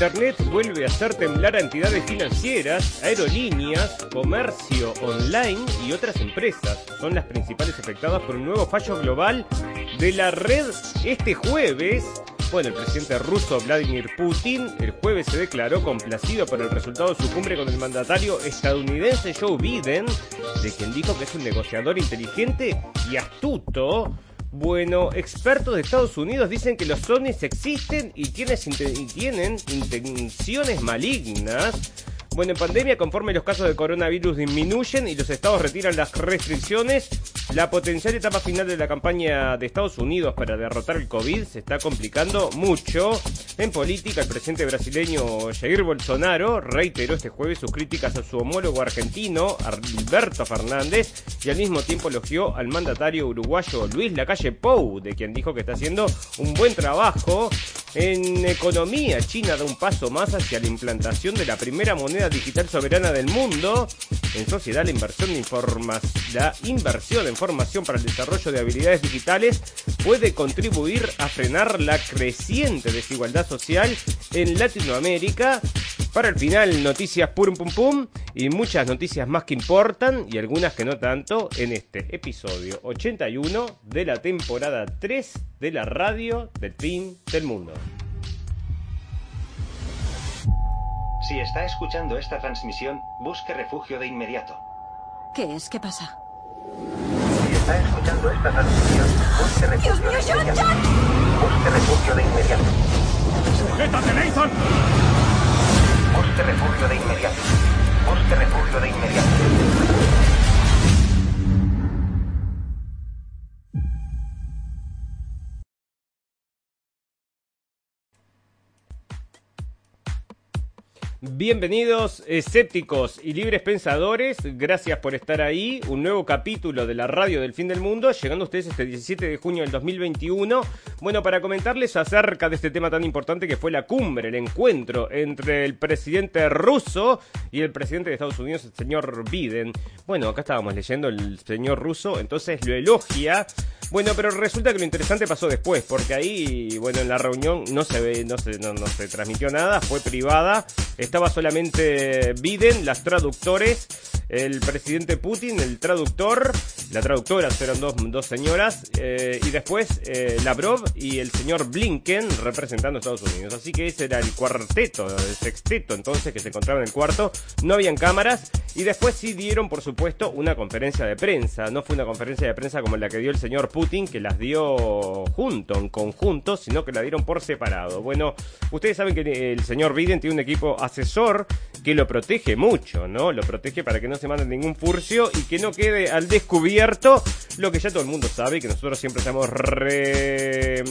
Internet vuelve a hacer temblar a entidades financieras, aerolíneas, comercio online y otras empresas. Son las principales afectadas por un nuevo fallo global de la red este jueves. Bueno, el presidente ruso Vladimir Putin el jueves se declaró complacido por el resultado de su cumbre con el mandatario estadounidense Joe Biden, de quien dijo que es un negociador inteligente y astuto bueno, expertos de Estados Unidos dicen que los ovnis existen y tienen, intenciones malignas. Bueno, en pandemia, conforme los casos de coronavirus disminuyen y los estados retiran las restricciones, la potencial etapa final de la campaña de Estados Unidos para derrotar el COVID se está complicando mucho. En política, el presidente brasileño Jair Bolsonaro reiteró este jueves sus críticas a su homólogo argentino, Alberto Fernández, y al mismo tiempo elogió al mandatario uruguayo Luis Lacalle Pou, de quien dijo que está haciendo un buen trabajo. En economía, China da un paso más hacia la implantación de la primera moneda digital soberana del mundo. En sociedad, la inversión, de la inversión en formación para el desarrollo de habilidades digitales puede contribuir a frenar la creciente desigualdad social en Latinoamérica. Para el final, noticias pum pum pum y muchas noticias más que importan y algunas que no tanto en este episodio 81 de la temporada 3 de la radio del fin del mundo. Si está escuchando esta transmisión, busque refugio de inmediato. ¿Qué es? ¿Qué pasa? Si está escuchando esta transmisión, busque refugio ¡Dios mío, de John, inmediato. John! Busque refugio de inmediato. ¡Sujétate, Nathan! Busque refugio de inmediato. Busque refugio de inmediato. Bienvenidos escépticos y libres pensadores, gracias por estar ahí, un nuevo capítulo de la radio del fin del mundo, llegando a ustedes este 17 de junio del 2021, bueno, para comentarles acerca de este tema tan importante que fue la cumbre, el encuentro entre el presidente ruso y el presidente de Estados Unidos, el señor Biden. Bueno, acá estábamos leyendo el señor ruso, entonces lo elogia. Bueno, pero resulta que lo interesante pasó después, porque ahí, bueno, en la reunión no se ve, no se, no, no se transmitió nada, fue privada, estaba solamente Biden, las traductores, el presidente Putin, el traductor, la traductora eran dos, dos señoras, eh, y después eh, Lavrov y el señor Blinken representando a Estados Unidos. Así que ese era el cuarteto, el sexteto entonces que se encontraba en el cuarto, no habían cámaras, y después sí dieron, por supuesto, una conferencia de prensa. No fue una conferencia de prensa como la que dio el señor Putin, que las dio junto, en conjunto, sino que la dieron por separado. Bueno, ustedes saben que el señor Biden tiene un equipo asesor que lo protege mucho, ¿no? Lo protege para que no se mande ningún furcio y que no quede al descubierto lo que ya todo el mundo sabe y que nosotros siempre estamos re...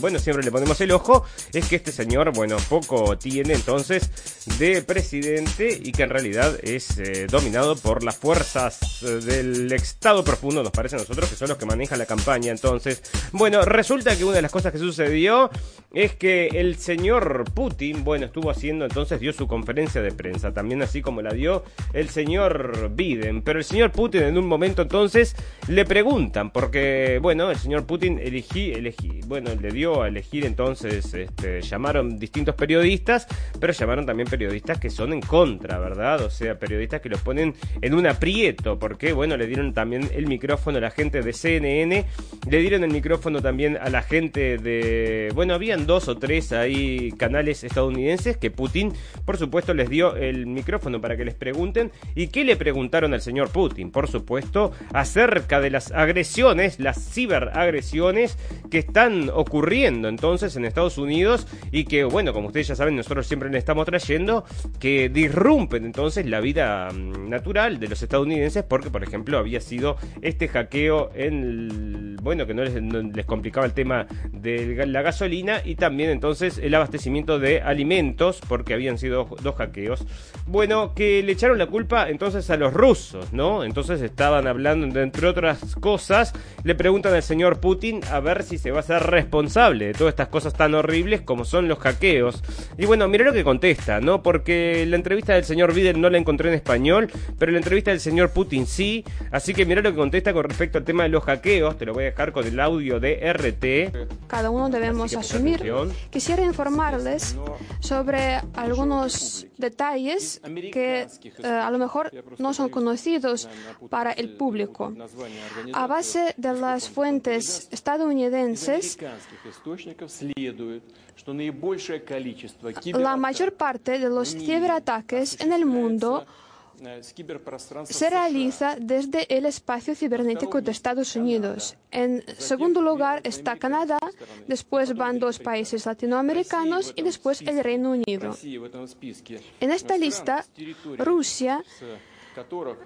Bueno, siempre le ponemos el ojo, es que este señor, bueno, poco tiene entonces de presidente y que en realidad es eh, dominado por las fuerzas eh, del Estado profundo, nos parece a nosotros que son los que manejan la campaña. Entonces, bueno, resulta que una de las cosas que sucedió es que el señor Putin, bueno, estuvo haciendo entonces, dio su conferencia de prensa, también así como la dio el señor Biden. Pero el señor Putin en un momento entonces le preguntan, porque, bueno, el señor Putin elegí, elegí, bueno, le dio a elegir entonces, este, llamaron distintos periodistas, pero llamaron también periodistas que son en contra, ¿verdad? O sea, periodistas que los ponen en un aprieto, porque, bueno, le dieron también el micrófono a la gente de CNN, le dieron el micrófono también a la gente de, bueno, habían dos o tres ahí canales estadounidenses que Putin, por supuesto, les dio el micrófono para que les pregunten. ¿Y qué le preguntaron al señor Putin? Por supuesto, acerca de las agresiones, las ciberagresiones que están ocurriendo entonces en Estados Unidos y que, bueno, como ustedes ya saben, nosotros siempre le estamos trayendo, que disrumpen entonces la vida mm, natural de los estadounidenses porque, por ejemplo, había sido este hackeo en bueno, que no les, no les complicaba el tema de la gasolina y también entonces el abastecimiento de alimentos porque habían sido dos hackeos. Bueno, que le echaron la culpa entonces a los rusos, ¿no? Entonces estaban hablando, entre otras cosas, le preguntan al señor Putin a ver si se va a ser responsable de todas estas cosas tan horribles como son los hackeos. Y bueno, mira lo que contesta, ¿no? Porque la entrevista del señor Biden no la encontré en español, pero la entrevista del señor Putin sí. Así que mira lo que contesta con respecto al tema de los hackeos. Te lo voy a dejar con el audio de RT. Cada uno debemos asumir quisiera informarles sobre algunos detalles que eh, a lo mejor no son conocidos para el público. A base de las fuentes estadounidenses, la mayor parte de los ciberataques en el mundo se realiza desde el espacio cibernético de Estados Unidos. En segundo lugar está Canadá, después van dos países latinoamericanos y después el Reino Unido. En esta lista, Rusia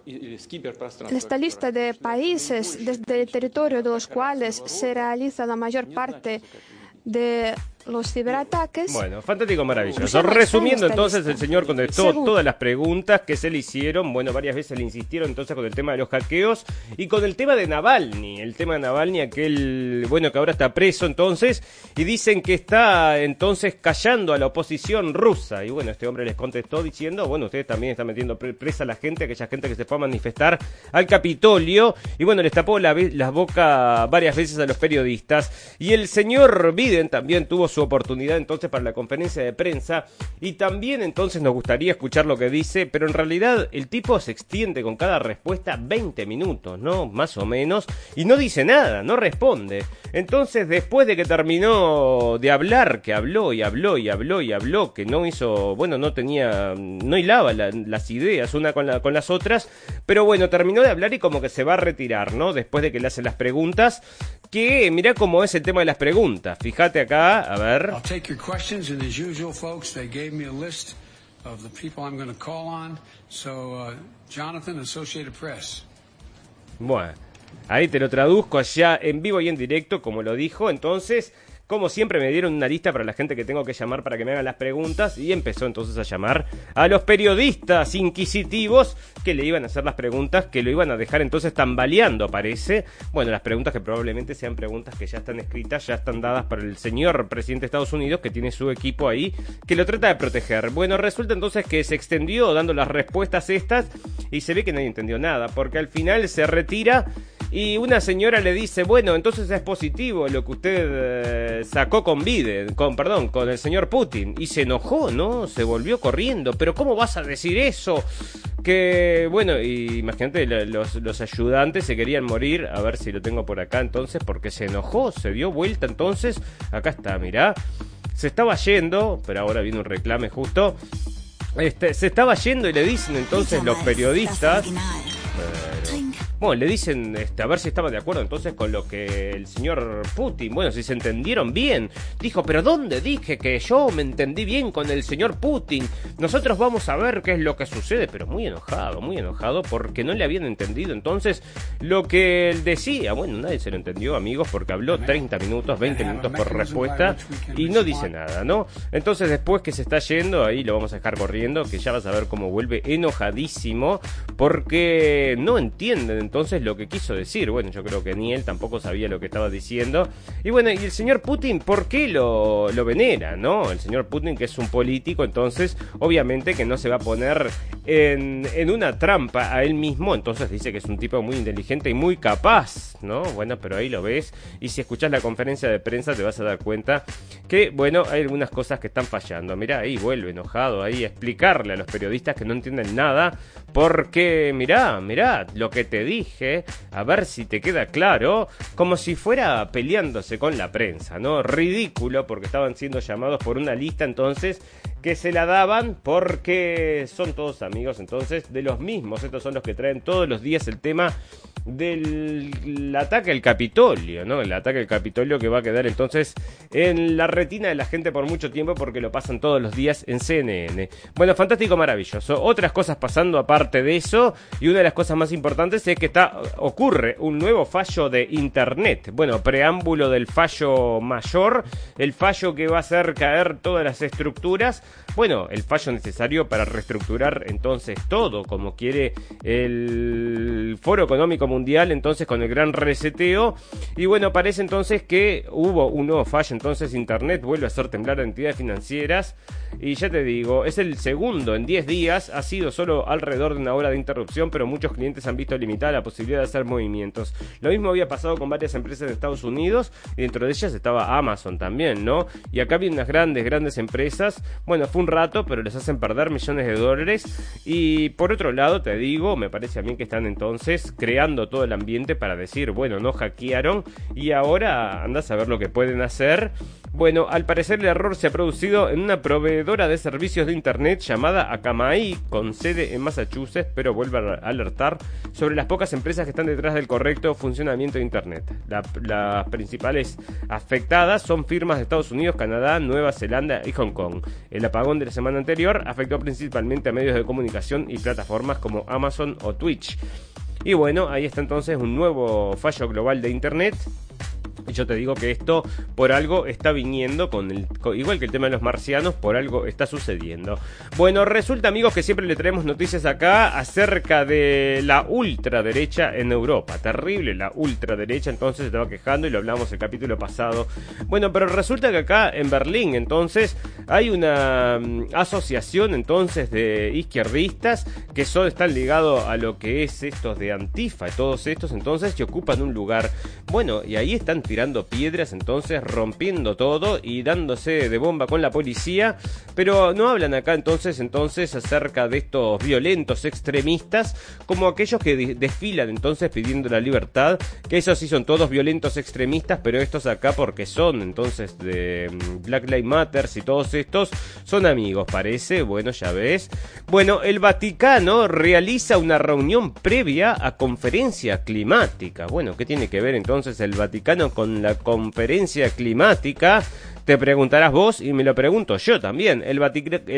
en esta lista de países desde el territorio de los cuales se realiza la mayor parte de los ciberataques. Bueno, fantástico, maravilloso. Resumiendo, entonces, el señor contestó todas las preguntas que se le hicieron. Bueno, varias veces le insistieron entonces con el tema de los hackeos y con el tema de Navalny. El tema de Navalny, aquel, bueno, que ahora está preso entonces, y dicen que está entonces callando a la oposición rusa. Y bueno, este hombre les contestó diciendo, bueno, ustedes también están metiendo pre- presa a la gente, aquella gente que se fue a manifestar al Capitolio. Y bueno, les tapó la, la boca varias veces a los periodistas. Y el señor Biden también tuvo su oportunidad entonces para la conferencia de prensa. Y también entonces nos gustaría escuchar lo que dice, pero en realidad el tipo se extiende con cada respuesta 20 minutos, ¿no? Más o menos. Y no dice nada, no responde. Entonces, después de que terminó de hablar, que habló y habló y habló y habló, que no hizo, bueno, no tenía, no hilaba la- las ideas una con, la- con las otras, pero bueno, terminó de hablar y como que se va a retirar, ¿no? Después de que le hacen las preguntas, que mirá cómo es el tema de las preguntas. Fíjate acá, a ver. I'll take your questions, and as usual, folks, they gave me a list of the people I'm going to call on. So, uh, Jonathan, Associated Press. Bueno, ahí te lo traduzco allá en vivo y en directo, como lo dijo. Entonces, como siempre, me dieron una lista para la gente que tengo que llamar para que me hagan las preguntas. Y empezó entonces a llamar a los periodistas inquisitivos que le iban a hacer las preguntas, que lo iban a dejar entonces tambaleando, parece. Bueno, las preguntas que probablemente sean preguntas que ya están escritas, ya están dadas para el señor presidente de Estados Unidos, que tiene su equipo ahí, que lo trata de proteger. Bueno, resulta entonces que se extendió dando las respuestas estas y se ve que nadie entendió nada, porque al final se retira y una señora le dice, bueno, entonces es positivo lo que usted eh, sacó con Biden, con, perdón, con el señor Putin. Y se enojó, ¿no? Se volvió corriendo. Pero ¿cómo vas a decir eso? Que, bueno, y imagínate, los, los ayudantes se querían morir. A ver si lo tengo por acá entonces, porque se enojó, se dio vuelta entonces. Acá está, mirá. Se estaba yendo, pero ahora viene un reclame justo. Este, se estaba yendo y le dicen entonces los periodistas. Bueno, le dicen este, a ver si estaba de acuerdo entonces con lo que el señor Putin, bueno, si se entendieron bien. Dijo, pero ¿dónde dije que yo me entendí bien con el señor Putin? Nosotros vamos a ver qué es lo que sucede, pero muy enojado, muy enojado porque no le habían entendido entonces lo que él decía. Bueno, nadie se lo entendió, amigos, porque habló 30 minutos, 20 minutos por respuesta y no dice nada, ¿no? Entonces después que se está yendo, ahí lo vamos a dejar corriendo, que ya vas a ver cómo vuelve enojadísimo porque no entienden entonces lo que quiso decir. Bueno, yo creo que ni él tampoco sabía lo que estaba diciendo. Y bueno, y el señor Putin, ¿por qué lo, lo venera, no? El señor Putin, que es un político, entonces obviamente que no se va a poner en, en una trampa a él mismo, entonces dice que es un tipo muy inteligente y muy capaz, ¿no? Bueno, pero ahí lo ves. Y si escuchas la conferencia de prensa te vas a dar cuenta que, bueno, hay algunas cosas que están fallando. Mirá, ahí vuelve enojado ahí a explicarle a los periodistas que no entienden nada, porque mirá, mirá lo que te a ver si te queda claro, como si fuera peleándose con la prensa, ¿no? Ridículo, porque estaban siendo llamados por una lista entonces que se la daban porque son todos amigos entonces de los mismos. Estos son los que traen todos los días el tema del ataque al Capitolio, ¿no? El ataque al Capitolio que va a quedar entonces en la retina de la gente por mucho tiempo porque lo pasan todos los días en CNN. Bueno, fantástico, maravilloso. Otras cosas pasando aparte de eso y una de las cosas más importantes es que está ocurre un nuevo fallo de internet. Bueno, preámbulo del fallo mayor, el fallo que va a hacer caer todas las estructuras. Bueno, el fallo necesario para reestructurar entonces todo como quiere el Foro Económico Mundial entonces con el gran reseteo. Y bueno, parece entonces que hubo un nuevo fallo, entonces Internet vuelve a hacer temblar a entidades financieras Y ya te digo, es el segundo en 10 días, ha sido solo alrededor de una hora de interrupción, pero muchos clientes han visto limitada la posibilidad de hacer movimientos. Lo mismo había pasado con varias empresas de Estados Unidos y dentro de ellas estaba Amazon también, ¿no? Y acá vienen unas grandes, grandes empresas. Bueno, fue un rato, pero les hacen perder millones de dólares. Y por otro lado, te digo, me parece a mí que están entonces creando todo el ambiente para decir, bueno, no hackearon y ahora andas a ver lo que pueden hacer. Bueno, al parecer el error se ha producido en una proveedora de servicios de internet llamada Akamai, con sede en Massachusetts, pero vuelve a alertar sobre las pocas empresas que están detrás del correcto funcionamiento de internet. las principales afectadas son firmas de Estados Unidos, Canadá, Nueva Zelanda y Hong Kong. El apagón de la semana anterior afectó principalmente a medios de comunicación y plataformas como Amazon o Twitch. Y bueno, ahí está entonces un nuevo fallo global de internet y yo te digo que esto por algo está viniendo, con el, igual que el tema de los marcianos, por algo está sucediendo. Bueno, resulta amigos que siempre le traemos noticias acá acerca de la ultraderecha en Europa. Terrible la ultraderecha, entonces estaba quejando y lo hablamos el capítulo pasado. Bueno, pero resulta que acá en Berlín entonces hay una mm, asociación entonces de izquierdistas que son, están ligados a lo que es estos de Antifa, todos estos entonces que ocupan un lugar. Bueno, y ahí están tirando piedras, entonces rompiendo todo y dándose de bomba con la policía. Pero no hablan acá entonces, entonces acerca de estos violentos extremistas como aquellos que desfilan entonces pidiendo la libertad, que esos sí son todos violentos extremistas, pero estos acá porque son entonces de mm, Black Lives Matter y todos estos son amigos, parece. Bueno, ya ves. Bueno, el Vaticano realiza una reunión previa a conferencia climática. Bueno, ¿qué tiene que ver entonces el Vaticano con con la conferencia climática te preguntarás vos y me lo pregunto yo también. El,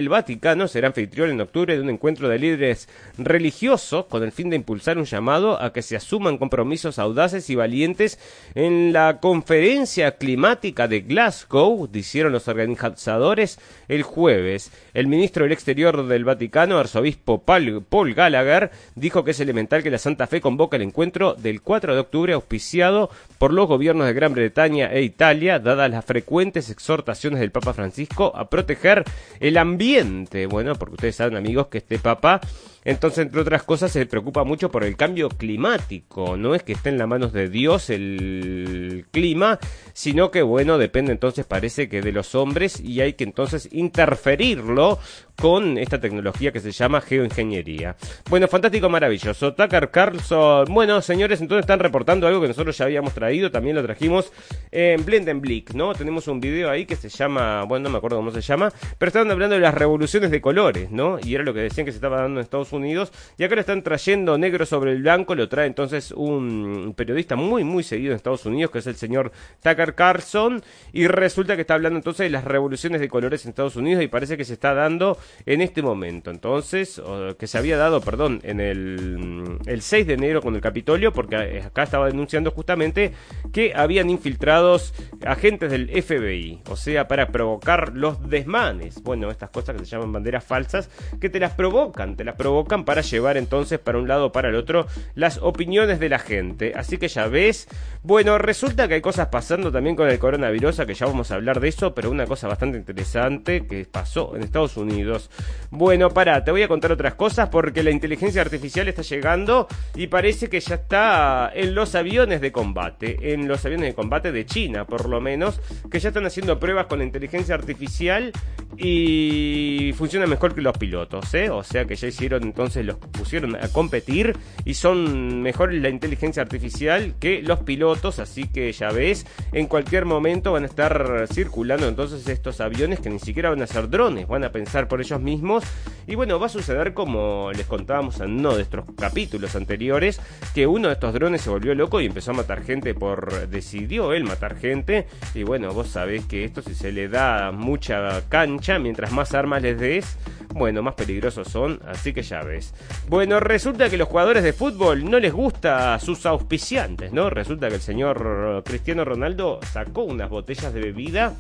Vaticano será anfitrión en octubre de un encuentro de líderes religiosos con el fin de impulsar un llamado a que se asuman compromisos audaces y valientes en la conferencia climática de Glasgow, dijeron los organizadores el jueves. El ministro del Exterior del Vaticano, arzobispo Paul Gallagher, dijo que es elemental que la Santa Fe convoque el encuentro del 4 de octubre auspiciado por los gobiernos de Gran Bretaña e Italia, dadas las frecuentes exhortaciones del Papa Francisco a proteger el ambiente. Bueno, porque ustedes saben, amigos, que este Papa entonces, entre otras cosas, se preocupa mucho por el cambio climático. No es que esté en las manos de Dios el clima, sino que, bueno, depende entonces, parece que de los hombres y hay que entonces interferirlo con esta tecnología que se llama geoingeniería. Bueno, fantástico, maravilloso. Tucker Carlson. Bueno, señores, entonces están reportando algo que nosotros ya habíamos traído, también lo trajimos en Blendenblick, ¿no? Tenemos un video ahí que se llama, bueno, no me acuerdo cómo se llama, pero estaban hablando de las revoluciones de colores, ¿no? Y era lo que decían que se estaba dando en Estados Unidos. Y acá lo están trayendo negro sobre el blanco, lo trae entonces un periodista muy, muy seguido en Estados Unidos, que es el señor Tucker Carlson. Y resulta que está hablando entonces de las revoluciones de colores en Estados Unidos y parece que se está dando en este momento. Entonces, que se había dado, perdón, en el, el 6 de enero con el Capitolio, porque acá estaba denunciando justamente que habían infiltrados agentes del FBI, o sea, para provocar los desmanes. Bueno, estas cosas que se llaman banderas falsas, que te las provocan, te las provocan para llevar entonces para un lado o para el otro las opiniones de la gente. Así que ya ves, bueno, resulta que hay cosas pasando también con el coronavirus, que ya vamos a hablar de eso, pero una cosa bastante interesante que pasó en Estados Unidos. Bueno, para, te voy a contar otras cosas porque la inteligencia artificial está llegando y parece que ya está en los aviones de combate, en los aviones de combate de China, por lo menos, que ya están haciendo pruebas con la inteligencia artificial y funciona mejor que los pilotos, ¿eh? O sea que ya hicieron entonces los pusieron a competir y son mejores la inteligencia artificial que los pilotos, así que ya ves, en cualquier momento van a estar circulando entonces estos aviones que ni siquiera van a ser drones, van a pensar por ellos mismos. Y bueno, va a suceder como les contábamos en uno de estos capítulos anteriores, que uno de estos drones se volvió loco y empezó a matar gente por decidió él matar gente. Y bueno, vos sabés que esto si se le da mucha cancha, mientras más armas les des, bueno, más peligrosos son, así que ya ves. Bueno, resulta que los jugadores de fútbol no les gusta a sus auspiciantes, ¿no? Resulta que el señor Cristiano Ronaldo sacó unas botellas de bebida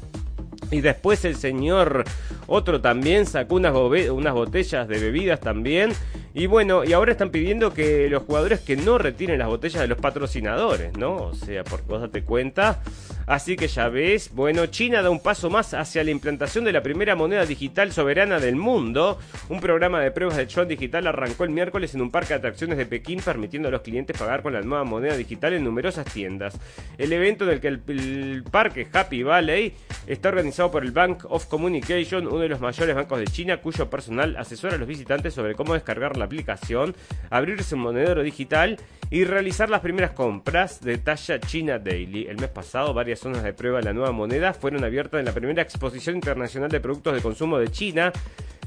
y después el señor otro también sacó unas, botellas de bebidas también. Y bueno, y ahora están pidiendo que los jugadores que no retiren las botellas de los patrocinadores, ¿no? O sea, porque vos date cuenta, Así que ya ves, bueno, China da un paso más hacia la implantación de la primera moneda digital soberana del mundo. Un programa de pruebas de yuan digital arrancó el miércoles en un parque de atracciones de Pekín, permitiendo a los clientes pagar con la nueva moneda digital en numerosas tiendas. El evento en el que el, parque Happy Valley está organizado por el Bank of Communication, uno de los mayores bancos de China, cuyo personal asesora a los visitantes sobre cómo descargar la aplicación, abrirse un monedero digital y realizar las primeras compras de talla China Daily. El mes pasado, varias zonas de prueba de la nueva moneda fueron abiertas en la primera exposición internacional de productos de consumo de China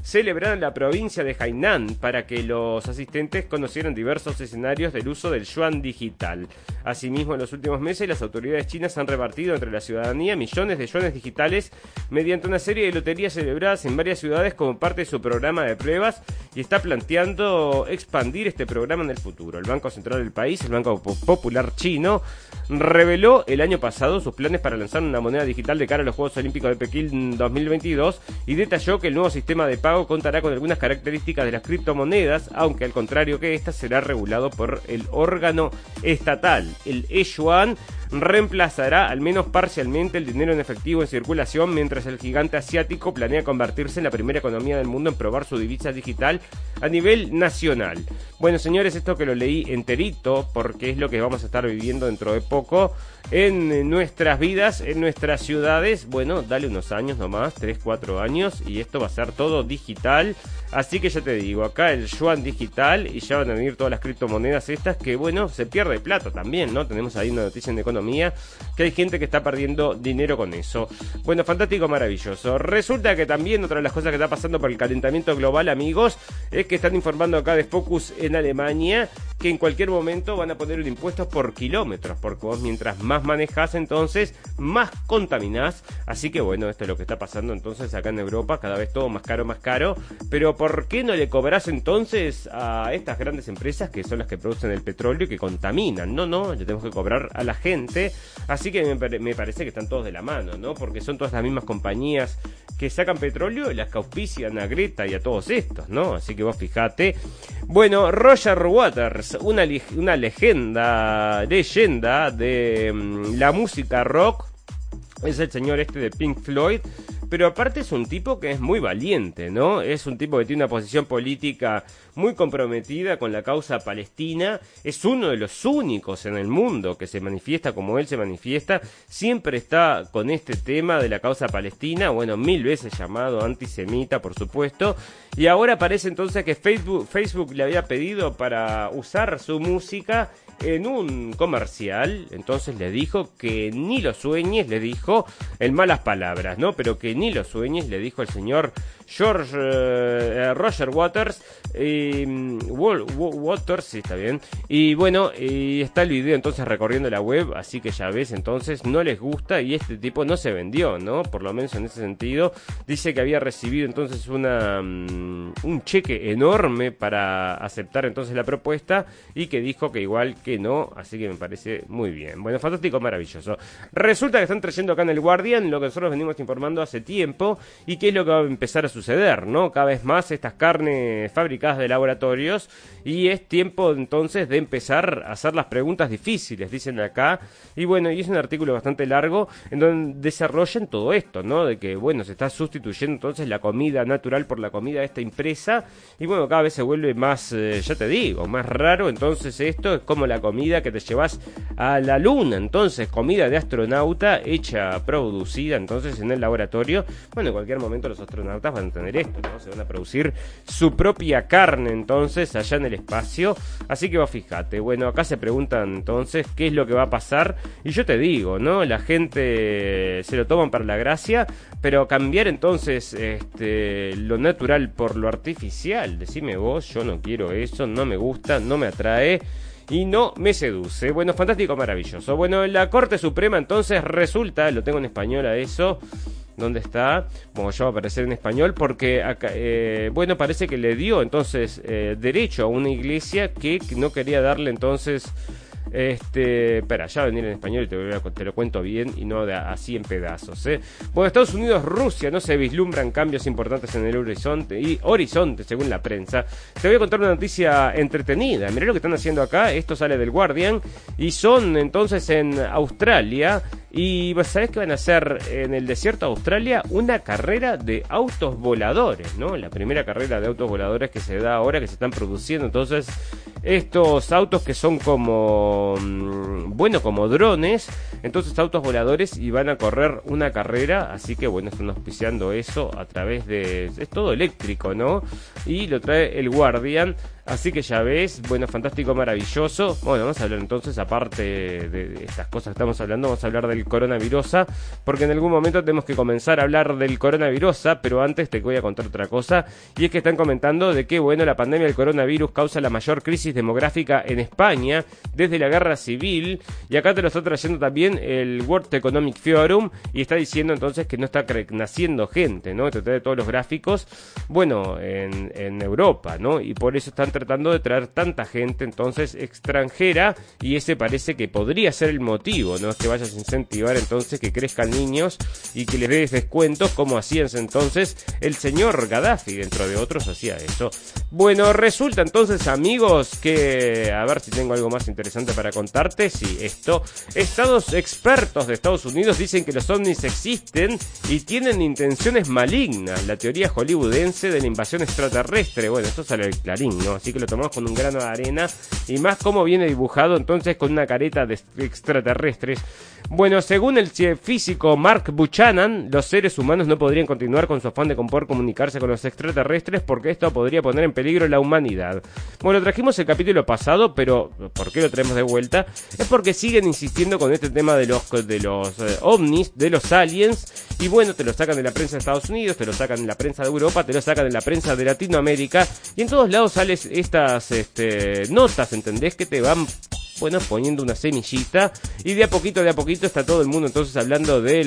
celebrada en la provincia de Hainan para que los asistentes conocieran diversos escenarios del uso del yuan digital. Asimismo, en los últimos meses las autoridades chinas han repartido entre la ciudadanía millones de yuanes digitales mediante una serie de loterías celebradas en varias ciudades como parte de su programa de pruebas y está planteando expandir este programa en el futuro. El Banco Central del país, el Banco Popular Chino, reveló el año pasado sus planes para lanzar una moneda digital de cara a los Juegos Olímpicos de Pekín 2022 y detalló que el nuevo sistema de pago contará con algunas características de las criptomonedas, aunque al contrario que esta será regulado por el órgano estatal, el E-Yuan reemplazará al menos parcialmente el dinero en efectivo en circulación, mientras el gigante asiático planea convertirse en la primera economía del mundo en probar su divisa digital a nivel nacional. Bueno, señores, esto que lo leí enterito, porque es lo que vamos a estar viviendo dentro de poco en nuestras vidas, en nuestras ciudades. Bueno, dale unos años nomás, 3, 4 años, y esto va a ser todo digital. Así que ya te digo, acá el yuan digital y ya van a venir todas las criptomonedas estas que, bueno, se pierde plata también, ¿no? Tenemos ahí una noticia en economía que hay gente que está perdiendo dinero con eso. Bueno, fantástico, maravilloso. Resulta que también otra de las cosas que está pasando por el calentamiento global, amigos, es que están informando acá de Focus en Alemania que en cualquier momento van a poner un impuesto por kilómetros, porque vos mientras más manejas entonces, más contaminás. Así que bueno, esto es lo que está pasando entonces acá en Europa, cada vez todo más caro, más caro. Pero ¿por qué no le cobras entonces a estas grandes empresas que son las que producen el petróleo y que contaminan? No, no, le tenemos que cobrar a la gente. Así que me, parece que están todos de la mano, ¿no? Porque son todas las mismas compañías que sacan petróleo y las que auspician a Greta y a todos estos, ¿no? Así que vos fijate. Bueno, Roger Waters, una, una leyenda de mm, la música rock, es el señor este de Pink Floyd, pero aparte es un tipo que es muy valiente, ¿no? Es un tipo que tiene una posición política muy comprometida con la causa palestina, es uno de los únicos en el mundo que se manifiesta como él se manifiesta, siempre está con este tema de la causa palestina, bueno, mil veces llamado antisemita, por supuesto, y ahora parece entonces que Facebook, Facebook le había pedido para usar su música en un comercial, entonces le dijo que ni lo sueñes, le dijo en malas palabras, ¿no? Pero que ni lo sueñes, le dijo el señor George eh, Roger Waters, y, mm, Waters, sí está bien, y bueno, y está el video entonces recorriendo la web, así que ya ves, entonces no les gusta y este tipo no se vendió, ¿no? Por lo menos en ese sentido, dice que había recibido entonces una mm, un cheque enorme para aceptar entonces la propuesta y que dijo que igual que no, así que me parece muy bien. Bueno, fantástico, maravilloso. Resulta que están trayendo acá en el Guardian lo que nosotros venimos informando hace tiempo y que es lo que va a empezar a suceder, ¿no? Cada vez más estas carnes fabricadas de laboratorios y es tiempo entonces de empezar a hacer las preguntas difíciles, dicen acá. Y bueno, y es un artículo bastante largo en donde desarrollan todo esto, ¿no? De que, bueno, se está sustituyendo entonces la comida natural por la comida de esta empresa y bueno, cada vez se vuelve más, eh, ya te digo, más raro. Entonces esto es como la comida que te llevas a la luna, entonces comida de astronauta hecha, producida entonces en el laboratorio. Bueno, en cualquier momento los astronautas van a tener esto, ¿no? Se van a producir su propia carne entonces allá en el espacio. Así que vos fíjate, bueno, acá se preguntan entonces qué es lo que va a pasar. Y yo te digo, ¿no? La gente se lo toman para la gracia, pero cambiar entonces este, lo natural por lo artificial, decime vos, yo no quiero eso, no me gusta, no me atrae y no me seduce. Bueno, fantástico, maravilloso. Bueno, la Corte Suprema entonces resulta, lo tengo en español a eso, ¿Dónde está? Bueno, ya va a aparecer en español porque, acá, eh, bueno, parece que le dio entonces eh, derecho a una iglesia que no quería darle entonces este, espera, ya venir en español y te, lo cuento bien y no de, así en pedazos. ¿eh? Bueno, Estados Unidos, Rusia, no se vislumbran cambios importantes en el horizonte y horizonte, según la prensa. Te voy a contar una noticia entretenida. Mirá lo que están haciendo acá. Esto sale del Guardian y son entonces en Australia Y sabés que van a hacer en el desierto de Australia una carrera de autos voladores, ¿no? La primera carrera de autos voladores que se da ahora, que se están produciendo. Entonces, estos autos que son como, mm, bueno, como drones, entonces autos voladores y van a correr una carrera. Así que, bueno, están auspiciando eso a través de... Es todo eléctrico, ¿no? Y lo trae el Guardian. Así que ya ves, bueno, fantástico, maravilloso. Bueno, vamos a hablar entonces, aparte de estas cosas que estamos hablando, vamos a hablar del coronavirus, porque en algún momento tenemos que comenzar a hablar del coronavirus, pero antes te voy a contar otra cosa, y es que están comentando de que, bueno, la pandemia del coronavirus causa la mayor crisis demográfica en España desde la guerra civil, y acá te lo está trayendo también el World Economic Forum, y está diciendo entonces que no está naciendo gente, ¿no? Te trae todos los gráficos, bueno, en, en Europa, ¿no? Y por eso están tratando de traer tanta gente entonces extranjera y ese parece que podría ser el motivo, no es que vayas a incentivar entonces que crezcan niños y que les des descuentos como hacían entonces el señor Gaddafi, dentro de otros hacía eso. Bueno, resulta entonces amigos que, a ver si tengo algo más interesante para contarte, si esto, estados expertos de Estados Unidos dicen que los ovnis existen y tienen intenciones malignas, la teoría hollywoodense de la invasión extraterrestre, bueno, esto sale del clarín, ¿no? Así que lo tomamos con un grano de arena y más como viene dibujado entonces con una careta de extraterrestres. Bueno, según el físico Mark Buchanan, los seres humanos no podrían continuar con su afán de poder comunicarse con los extraterrestres porque esto podría poner en peligro la humanidad. Bueno, trajimos el capítulo pasado, pero ¿por qué lo traemos de vuelta? Es porque siguen insistiendo con este tema de los, de los eh, ovnis, de los aliens, y bueno, te lo sacan de la prensa de Estados Unidos, te lo sacan de la prensa de Europa, te lo sacan de la prensa de Latinoamérica, y en todos lados salen estas este, notas, ¿entendés? Que te van bueno, poniendo una semillita y de a poquito, de a poquito está todo el mundo entonces hablando de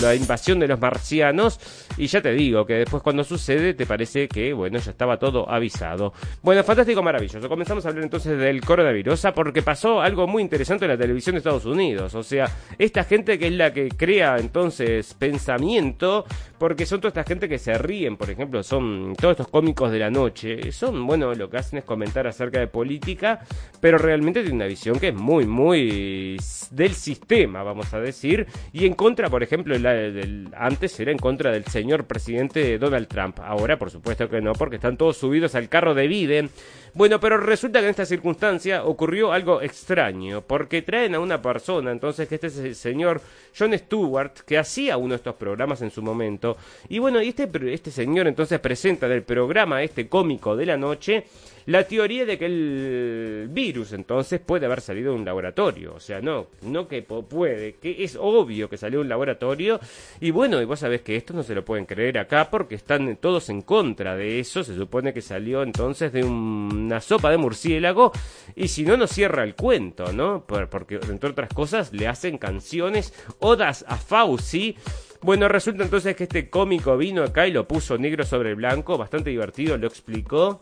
la invasión de los marcianos y ya te digo que después cuando sucede te parece que, bueno, ya estaba todo avisado. Bueno, fantástico, maravilloso. Comenzamos a hablar entonces del coronavirus porque pasó algo muy interesante en la televisión de Estados Unidos. O sea, esta gente que es la que crea entonces pensamiento, porque son toda esta gente que se ríen, por ejemplo, son todos estos cómicos de la noche, son, bueno, lo que hacen es comentar acerca de política, pero realmente tienen una visión que es muy, muy del sistema, vamos a decir, y en contra, por ejemplo, del, antes era en contra del señor presidente Donald Trump, ahora por supuesto que no, porque están todos subidos al carro de Biden. Bueno, pero resulta que en esta circunstancia ocurrió algo extraño, porque traen a una persona, entonces, que este es el señor John Stewart, que hacía uno de estos programas en su momento, y bueno, y este, este señor entonces presenta del programa este cómico de la noche, la teoría de que el virus entonces puede haber salido de un laboratorio. O sea, no, no que puede, que es obvio que salió de un laboratorio. Y bueno, y vos sabés que esto no se lo pueden creer acá porque están todos en contra de eso. Se supone que salió entonces de una sopa de murciélago. Y si no, no cierra el cuento, ¿no? Porque, entre otras cosas, le hacen canciones, odas a Fauci. Bueno, resulta entonces que este cómico vino acá y lo puso negro sobre blanco, bastante divertido, lo explicó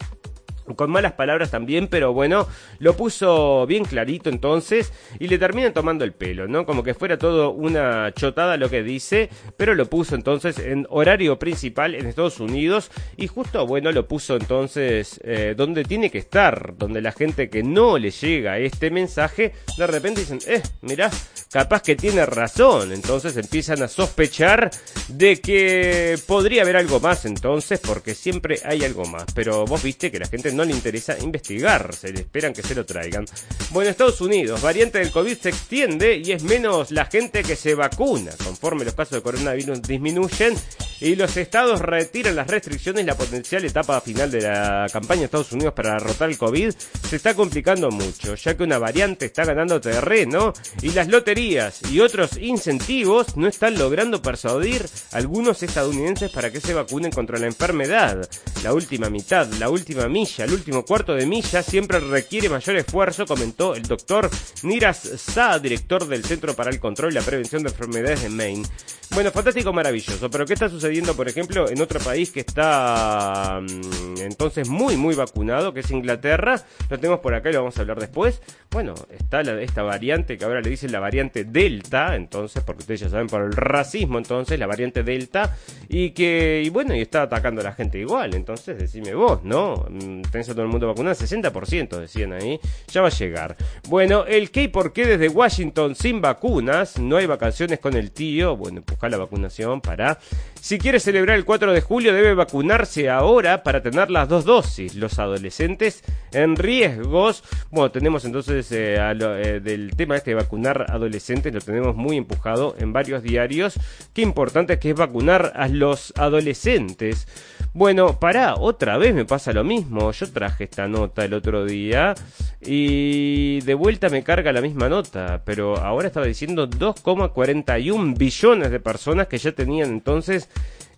con malas palabras también, pero bueno, lo puso bien clarito entonces y le terminan tomando el pelo, ¿no? Como que fuera todo una chotada lo que dice, pero lo puso entonces en horario principal en Estados Unidos y justo, bueno, lo puso entonces eh, donde tiene que estar, donde la gente que no le llega este mensaje, de repente dicen, eh, mirá, capaz que tiene razón, entonces empiezan a sospechar de que podría haber algo más entonces, porque siempre hay algo más, pero vos viste que la gente no le interesa investigar, se le esperan que se lo traigan. Bueno, Estados Unidos, variante del COVID se extiende y es menos la gente que se vacuna. Conforme los casos de coronavirus disminuyen y los estados retiran las restricciones, la potencial etapa final de la campaña de Estados Unidos para derrotar el COVID se está complicando mucho, ya que una variante está ganando terreno y las loterías y otros incentivos no están logrando persuadir a algunos estadounidenses para que se vacunen contra la enfermedad. La última mitad, la última milla, el último cuarto de milla siempre requiere mayor esfuerzo, comentó el doctor Niras Sa, director del Centro para el Control y la Prevención de Enfermedades de Maine. Bueno, fantástico, maravilloso. Pero ¿qué está sucediendo, por ejemplo, en otro país que está mm, entonces muy, muy vacunado, que es Inglaterra? Lo tenemos por acá y lo vamos a hablar después. Bueno, está esta variante que ahora le dicen la variante Delta, entonces, porque ustedes ya saben por el racismo, entonces, la variante Delta, y que, y bueno, y está atacando a la gente igual. Entonces, decime vos, ¿no? Mm, tenés a todo el mundo vacunado, 60% decían ahí. Ya va a llegar. Bueno, el qué y por qué desde Washington sin vacunas, no hay vacaciones con el tío. Bueno, empujar la vacunación para. Si quiere celebrar el 4 de julio, debe vacunarse ahora para tener las dos dosis. Los adolescentes en riesgos. Bueno, tenemos entonces eh, eh, del tema este de vacunar adolescentes, lo tenemos muy empujado en varios diarios. Qué importante que es vacunar a los adolescentes. Bueno, para otra vez me pasa lo mismo. Yo traje esta nota el otro día y de vuelta me carga la misma nota, pero ahora estaba diciendo 2,41 billones de personas que ya tenían entonces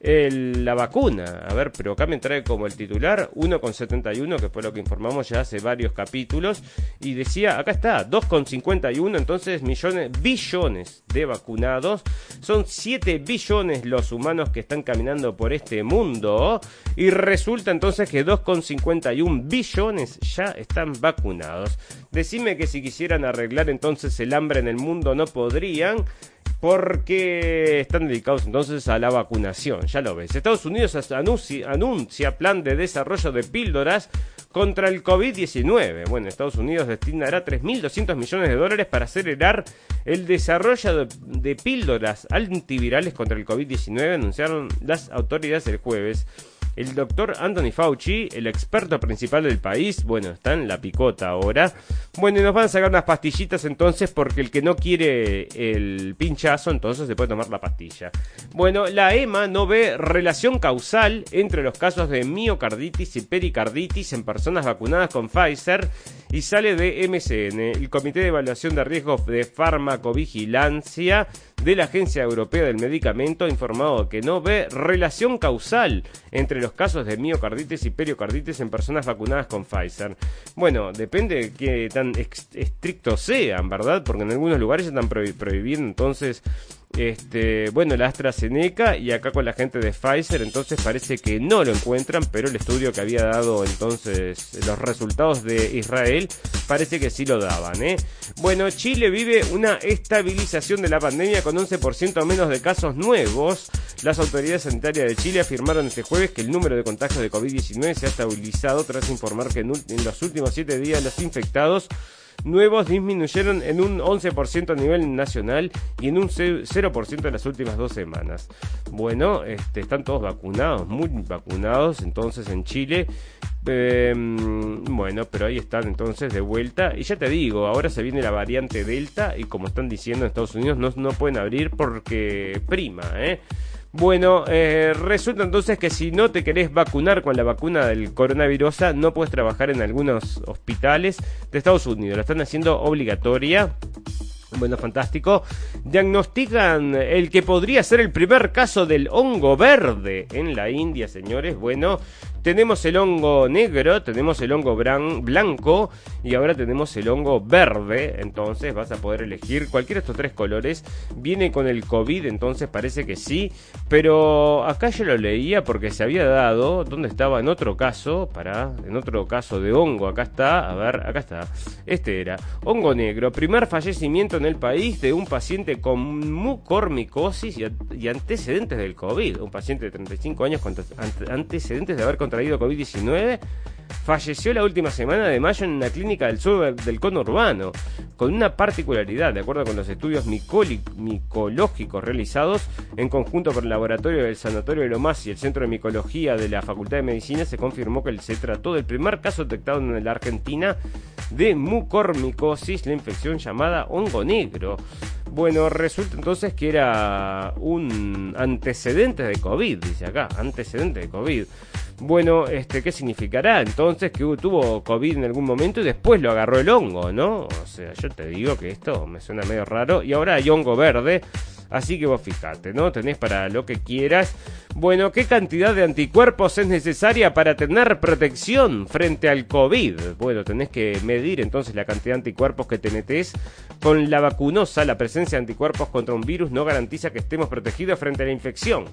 la vacuna. A ver, pero acá me trae como el titular 1,71, que fue lo que informamos ya hace varios capítulos, y decía, acá está, 2,51, entonces millones, billones de vacunados. Son 7 billones los humanos que están caminando por este mundo, y resulta entonces que 2,51 billones ya están vacunados. Decime que si quisieran arreglar entonces el hambre en el mundo no podrían porque están dedicados entonces a la vacunación, ya lo ves. Estados Unidos anuncia, plan de desarrollo de píldoras contra el COVID-19. Bueno, Estados Unidos destinará 3.200 millones de dólares para acelerar el desarrollo de, de píldoras antivirales contra el COVID-19, anunciaron las autoridades el jueves. El doctor Anthony Fauci, el experto principal del país, bueno, está en la picota ahora. Bueno, y nos van a sacar unas pastillitas entonces porque el que no quiere el pinchazo, entonces se puede tomar la pastilla. Bueno, la EMA no ve relación causal entre los casos de miocarditis y pericarditis en personas vacunadas con Pfizer y sale de MCN, el Comité de Evaluación de Riesgos de Farmacovigilancia de la Agencia Europea del Medicamento ha informado que no ve relación causal entre los casos de miocarditis y periocarditis en personas vacunadas con Pfizer. Bueno, depende de qué tan estrictos sean, ¿verdad? Porque en algunos lugares ya están prohibiendo entonces este, bueno, la AstraZeneca y acá con la gente de Pfizer, entonces parece que no lo encuentran, pero el estudio que había dado entonces los resultados de Israel parece que sí lo daban, ¿eh? Bueno, Chile vive una estabilización de la pandemia con 11% menos de casos nuevos. Las autoridades sanitarias de Chile afirmaron este jueves que el número de contagios de COVID-19 se ha estabilizado tras informar que en, los últimos 7 días los infectados nuevos disminuyeron en un 11% a nivel nacional y en un 0% en las últimas dos semanas. Bueno, este, están todos vacunados, muy vacunados entonces en Chile. Em, bueno, pero ahí están entonces de vuelta. Y ya te digo, ahora se viene la variante Delta y como están diciendo en Estados Unidos no, no pueden abrir porque prima, ¿eh? Bueno, eh, resulta entonces que si no te querés vacunar con la vacuna del coronavirus, no puedes trabajar en algunos hospitales de Estados Unidos. La están haciendo obligatoria. Bueno, fantástico. Diagnostican el que podría ser el primer caso del hongo verde en la India, señores. Bueno, tenemos el hongo negro, tenemos el hongo blanco y ahora tenemos el hongo verde. Entonces vas a poder elegir cualquiera de estos tres colores. Viene con el COVID, entonces parece que sí. Pero acá yo lo leía porque se había dado, ¿dónde estaba? En otro caso, para, en otro caso de hongo. Acá está, a ver, acá está. Este era hongo negro, primer fallecimiento en el país de un paciente con mucormicosis y, antecedentes del COVID. Un paciente de 35 años con antecedentes de haber contraído traído COVID-19 falleció la última semana de mayo en una clínica del sur del conurbano, con una particularidad, de acuerdo con los estudios micológicos realizados en conjunto por el laboratorio del Sanatorio de Lomas y el Centro de Micología de la Facultad de Medicina, se confirmó que se trató del primer caso detectado en la Argentina de mucormicosis, la infección llamada hongo negro. Bueno, resulta entonces que era un antecedente de COVID, dice acá, antecedente de COVID. Bueno, este, ¿qué significará? Entonces que tuvo COVID en algún momento y después lo agarró el hongo, ¿no? O sea, yo te digo que esto me suena medio raro. Y ahora hay hongo verde. Así que vos fijate, ¿no? Tenés para lo que quieras. Bueno, ¿qué cantidad de anticuerpos es necesaria para tener protección frente al COVID? Bueno, tenés que medir entonces la cantidad de anticuerpos que te metes con la vacunosa. La presencia de anticuerpos contra un virus no garantiza que estemos protegidos frente a la infección.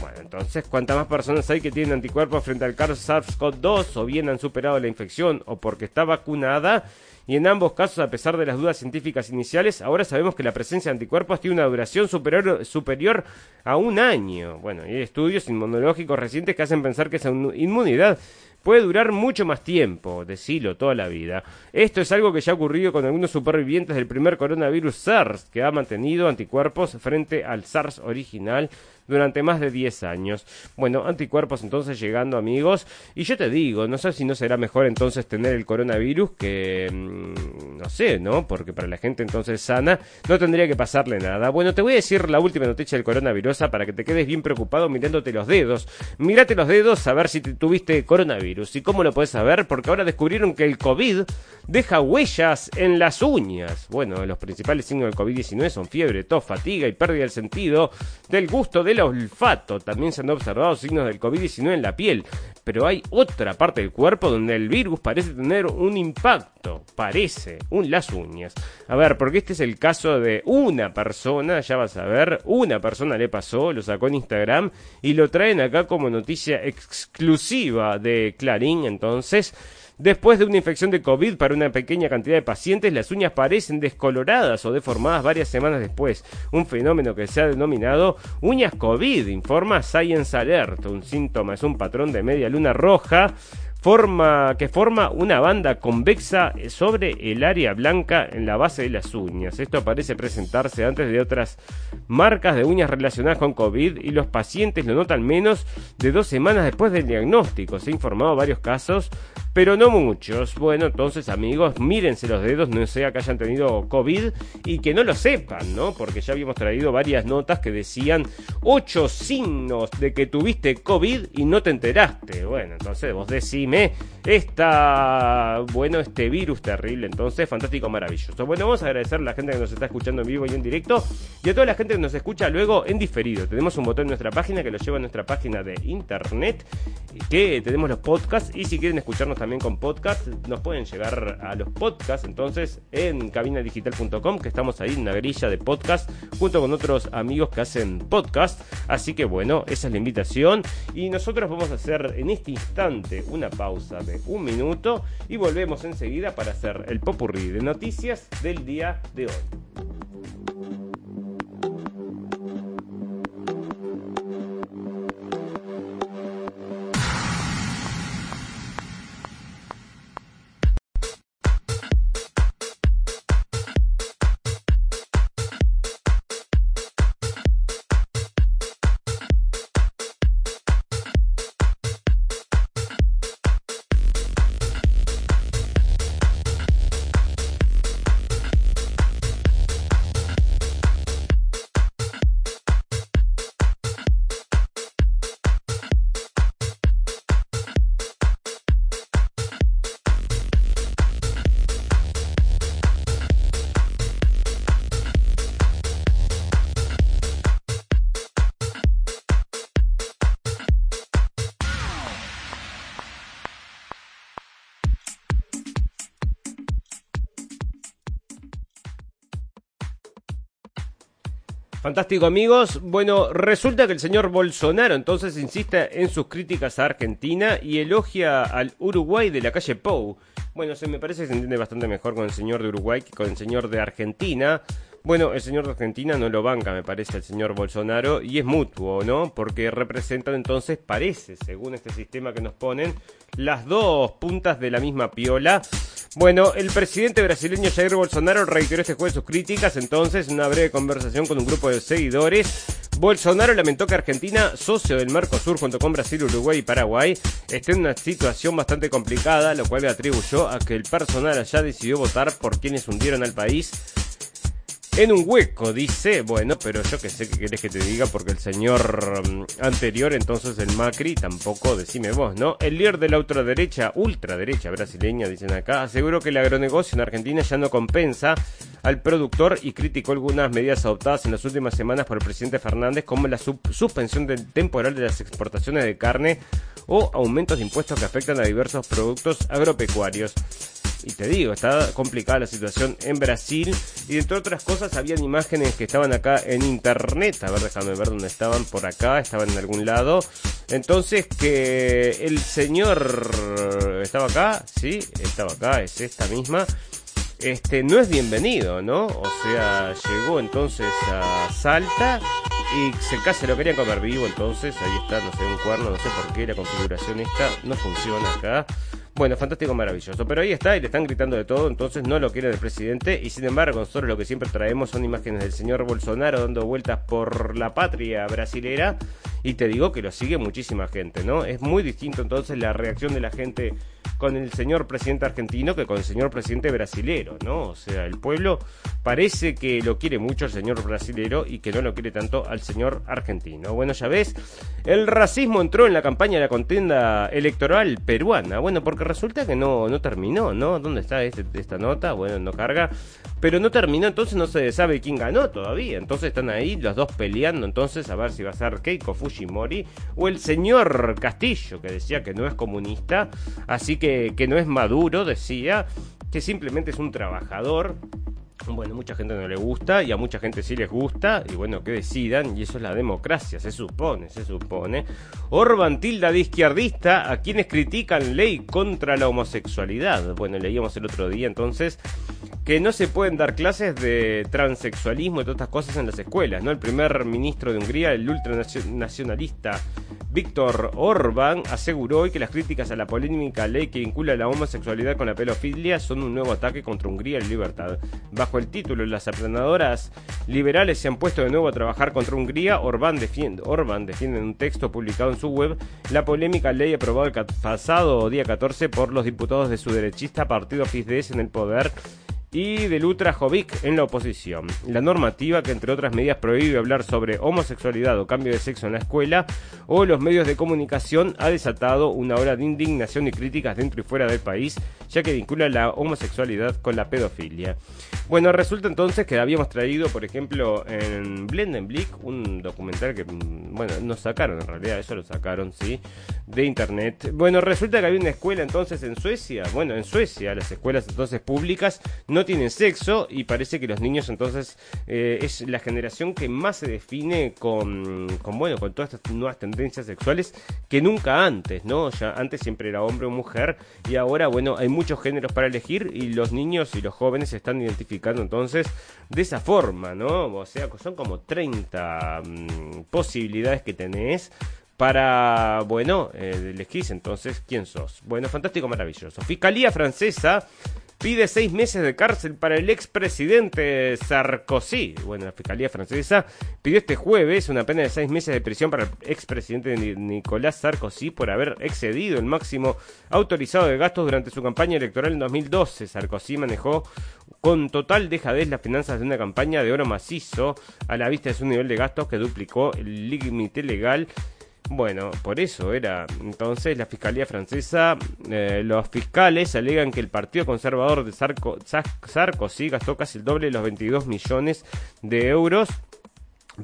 Bueno, entonces, ¿cuántas más personas hay que tienen anticuerpos frente al SARS-CoV-2 o bien han superado la infección o porque está vacunada? Y en ambos casos, a pesar de las dudas científicas iniciales, ahora sabemos que la presencia de anticuerpos tiene una duración superior, superior a un año. Bueno, y hay estudios inmunológicos recientes que hacen pensar que esa inmunidad puede durar mucho más tiempo, decilo, toda la vida. Esto es algo que ya ha ocurrido con algunos supervivientes del primer coronavirus SARS, que ha mantenido anticuerpos frente al SARS original durante más de 10 años. Bueno, anticuerpos entonces llegando amigos. Y yo te digo, no sé si no será mejor entonces tener el coronavirus que... Mm, no sé, ¿no? Porque para la gente entonces sana no tendría que pasarle nada. Bueno, te voy a decir la última noticia del coronavirus para que te quedes bien preocupado mirándote los dedos. Mírate los dedos a ver si tuviste coronavirus. ¿Y cómo lo puedes saber? Porque ahora descubrieron que el COVID deja huellas en las uñas. Bueno, los principales signos del COVID-19 son fiebre, tos, fatiga y pérdida del sentido del gusto olfato. También se han observado signos del COVID-19 en la piel. Pero hay otra parte del cuerpo donde el virus parece tener un impacto. Parece, las uñas. A ver, porque este es el caso de una persona, ya vas a ver, una persona le pasó, lo sacó en Instagram y lo traen acá como noticia exclusiva de Clarín. Entonces, Después de una infección de COVID para una pequeña cantidad de pacientes, las uñas parecen descoloradas o deformadas varias semanas después. Un fenómeno que se ha denominado uñas COVID, informa Science Alert. Un síntoma es un patrón de media luna roja forma, que forma una banda convexa sobre el área blanca en la base de las uñas. Esto parece presentarse antes de otras marcas de uñas relacionadas con COVID y los pacientes lo notan menos de dos semanas después del diagnóstico. Se han informado varios casos, pero no muchos. Bueno, entonces amigos, mírense los dedos, no sea que hayan tenido COVID y que no lo sepan, ¿no? Porque ya habíamos traído varias notas que decían ocho signos de que tuviste COVID y no te enteraste. Bueno, entonces vos decís esta, bueno, este virus terrible. Entonces, fantástico, maravilloso. Bueno, vamos a agradecer a la gente que nos está escuchando en vivo y en directo y a toda la gente que nos escucha luego en diferido. Tenemos un botón en nuestra página que lo lleva a nuestra página de internet, que tenemos los podcasts y si quieren escucharnos también con podcast, nos pueden llegar a los podcasts entonces en cabinadigital.com, que estamos ahí en una grilla de podcast junto con otros amigos que hacen podcast. Así que bueno, esa es la invitación y nosotros vamos a hacer en este instante una pausa de un minuto y volvemos enseguida para hacer el popurrí de noticias del día de hoy. Fantástico amigos. Bueno, resulta que el señor Bolsonaro entonces insiste en sus críticas a Argentina y elogia al Uruguay de la calle Pou. Bueno, se me parece que se entiende bastante mejor con el señor de Uruguay que con el señor de Argentina. Bueno, el señor de Argentina no lo banca, me parece, el señor Bolsonaro, y es mutuo, ¿no? Porque representan entonces, parece, según este sistema que nos ponen, las dos puntas de la misma piola. Bueno, el presidente brasileño Jair Bolsonaro reiteró este jueves sus críticas, entonces, en una breve conversación con un grupo de seguidores. Bolsonaro lamentó que Argentina, socio del Mercosur junto con Brasil, Uruguay y Paraguay, esté en una situación bastante complicada, lo cual le atribuyó a que el personal allá decidió votar por quienes hundieron al país en un hueco, dice. Bueno, pero yo que sé que querés que te diga porque el señor mm, anterior, entonces el Macri, tampoco, decime vos, ¿no? El líder de la ultraderecha, ultraderecha brasileña, dicen acá, aseguró que el agronegocio en Argentina ya no compensa al productor y criticó algunas medidas adoptadas en las últimas semanas por el presidente Fernández, como la suspensión temporal de las exportaciones de carne o aumentos de impuestos que afectan a diversos productos agropecuarios. Y te digo, está complicada la situación en Brasil. Y entre otras cosas, habían imágenes que estaban acá en internet. A ver, déjame ver dónde estaban. Por acá, estaban en algún lado. Entonces, que el señor estaba acá, sí, estaba acá, es esta misma. Este no es bienvenido, ¿no? O sea, llegó entonces a Salta y se casi lo querían comer vivo, entonces ahí está, no sé, un cuerno, no sé por qué la configuración esta no funciona acá. Bueno, fantástico, maravilloso. Pero ahí está y le están gritando de todo, entonces no lo quiere el presidente. Y sin embargo, nosotros lo que siempre traemos son imágenes del señor Bolsonaro dando vueltas por la patria brasilera. Y te digo que lo sigue muchísima gente, ¿no? Es muy distinto entonces la reacción de la gente con el señor presidente argentino que con el señor presidente brasilero, ¿no? O sea, el pueblo parece que lo quiere mucho al señor brasilero y que no lo quiere tanto al señor argentino. Bueno, ya ves, el racismo entró en la campaña de la contienda electoral peruana. Bueno, porque resulta que no, no terminó, ¿no? ¿Dónde está este, esta nota? Bueno, no carga. Pero no terminó, entonces no se sabe quién ganó todavía. Entonces están ahí los dos peleando, entonces a ver si va a ser Keiko Fujimori o el señor Castillo, que decía que no es comunista, así que, que no es Maduro, decía, que simplemente es un trabajador bueno, mucha gente no le gusta y a mucha gente sí les gusta y bueno, que decidan y eso es la democracia, se supone, se supone. Orban tilda de izquierdista a quienes critican ley contra la homosexualidad. Bueno, leíamos el otro día entonces que no se pueden dar clases de transexualismo y todas estas cosas en las escuelas, ¿no? El primer ministro de Hungría, el ultranacionalista Víctor Orban, aseguró hoy que las críticas a la polémica ley que vincula la homosexualidad con la pedofilia son un nuevo ataque contra Hungría y libertad. Bajo el título Las aplanadoras liberales se han puesto de nuevo a trabajar contra Hungría, Orban defiende, Orban defiende en un texto publicado en su web la polémica ley aprobada el pasado día 14 por los diputados de su derechista partido Fidesz en el poder y del Ultra Jovic en la oposición. La normativa que entre otras medidas prohíbe hablar sobre homosexualidad o cambio de sexo en la escuela o los medios de comunicación ha desatado una ola de indignación y críticas dentro y fuera del país, ya que vincula la homosexualidad con la pedofilia. Bueno, resulta entonces que habíamos traído, por ejemplo, en Blendenblick, un documental que, mm, bueno, nos sacaron en realidad, eso lo sacaron, sí, de internet. Bueno, resulta que había una escuela entonces en Suecia, bueno, en Suecia las escuelas entonces públicas no tienen sexo y parece que los niños entonces eh, es la generación que más se define con, con, bueno, con todas estas nuevas tendencias sexuales que nunca antes, ¿no? Ya antes siempre era hombre o mujer y ahora, bueno, hay muchos géneros para elegir y los niños y los jóvenes se están identificando entonces de esa forma, ¿no? O sea, son como 30 mm, posibilidades que tenés para, bueno, eh, elegís entonces quién sos. Bueno, fantástico, maravilloso. Fiscalía francesa pide seis meses de cárcel para el expresidente Sarkozy. Bueno, la Fiscalía Francesa pidió este jueves una pena de seis meses de prisión para el expresidente Nicolás Sarkozy por haber excedido el máximo autorizado de gastos durante su campaña electoral en 2012. Sarkozy manejó con total dejadez las finanzas de una campaña de oro macizo a la vista de su nivel de gastos que duplicó el límite legal bueno, por eso era. Entonces, la Fiscalía Francesa, eh, los fiscales alegan que el Partido Conservador de Sarko, Sarkozy gastó casi el doble de los 22 millones de euros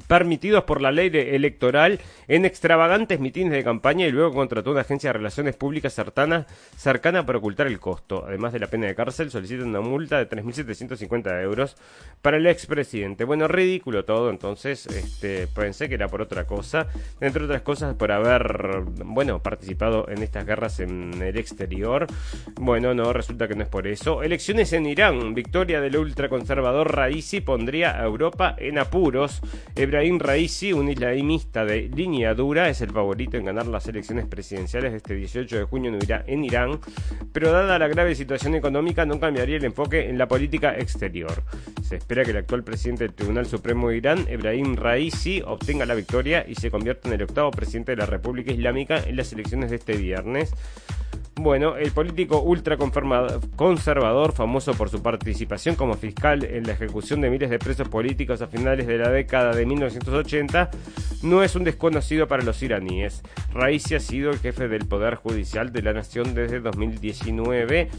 permitidos por la ley electoral en extravagantes mitines de campaña y luego contrató una agencia de relaciones públicas cercana, cercana para ocultar el costo. Además de la pena de cárcel, solicitan una multa de 3.750 euros para el expresidente. Bueno, ridículo todo, entonces este, pensé que era por otra cosa, entre otras cosas por haber, bueno, participado en estas guerras en el exterior. Bueno, no, resulta que no es por eso. Elecciones en Irán, victoria del ultraconservador Raisi pondría a Europa en apuros. Ibrahim Raisi, un islamista de línea dura, es el favorito en ganar las elecciones presidenciales de este 18 de junio en Irán, pero dada la grave situación económica no cambiaría el enfoque en la política exterior. Se espera que el actual presidente del Tribunal Supremo de Irán, Ibrahim Raisi, obtenga la victoria y se convierta en el octavo presidente de la República Islámica en las elecciones de este viernes. Bueno, el político ultra conservador, famoso por su participación como fiscal en la ejecución de miles de presos políticos a finales de la década de 1980, no es un desconocido para los iraníes. Raisi ha sido el jefe del Poder Judicial de la nación desde 2019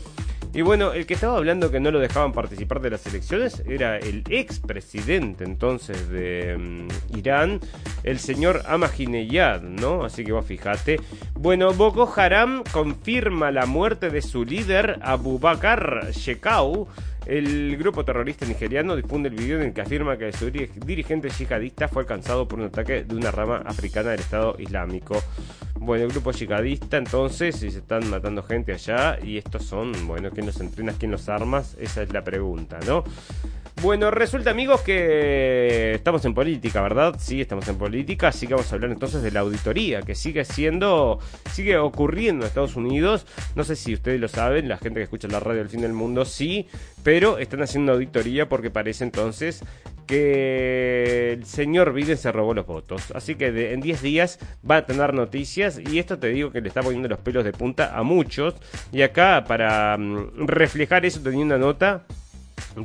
y bueno, el que estaba hablando que no lo dejaban participar de las elecciones era el expresidente entonces de mm, Irán, el señor Ahmadinejad, ¿no? Así que vos fijate. Bueno, Boko Haram confirma la muerte de su líder Abu Bakr Shekau. El grupo terrorista nigeriano difunde el video en el que afirma que su dirigente yihadista fue alcanzado por un ataque de una rama africana del Estado Islámico. Bueno, el grupo yihadista entonces, si se están matando gente allá, y estos son, bueno, ¿quién los entrena, quién los armas? Esa es la pregunta, ¿no? Bueno, resulta amigos que estamos en política, ¿verdad? Sí, estamos en política, así que vamos a hablar entonces de la auditoría, que sigue siendo, sigue ocurriendo en Estados Unidos. No sé si ustedes lo saben, la gente que escucha la radio del fin del mundo sí, pero están haciendo auditoría porque parece entonces que el señor Biden se robó los votos. Así que en 10 días va a tener noticias y esto te digo que le está poniendo los pelos de punta a muchos. Y acá para mm, reflejar eso tenía una nota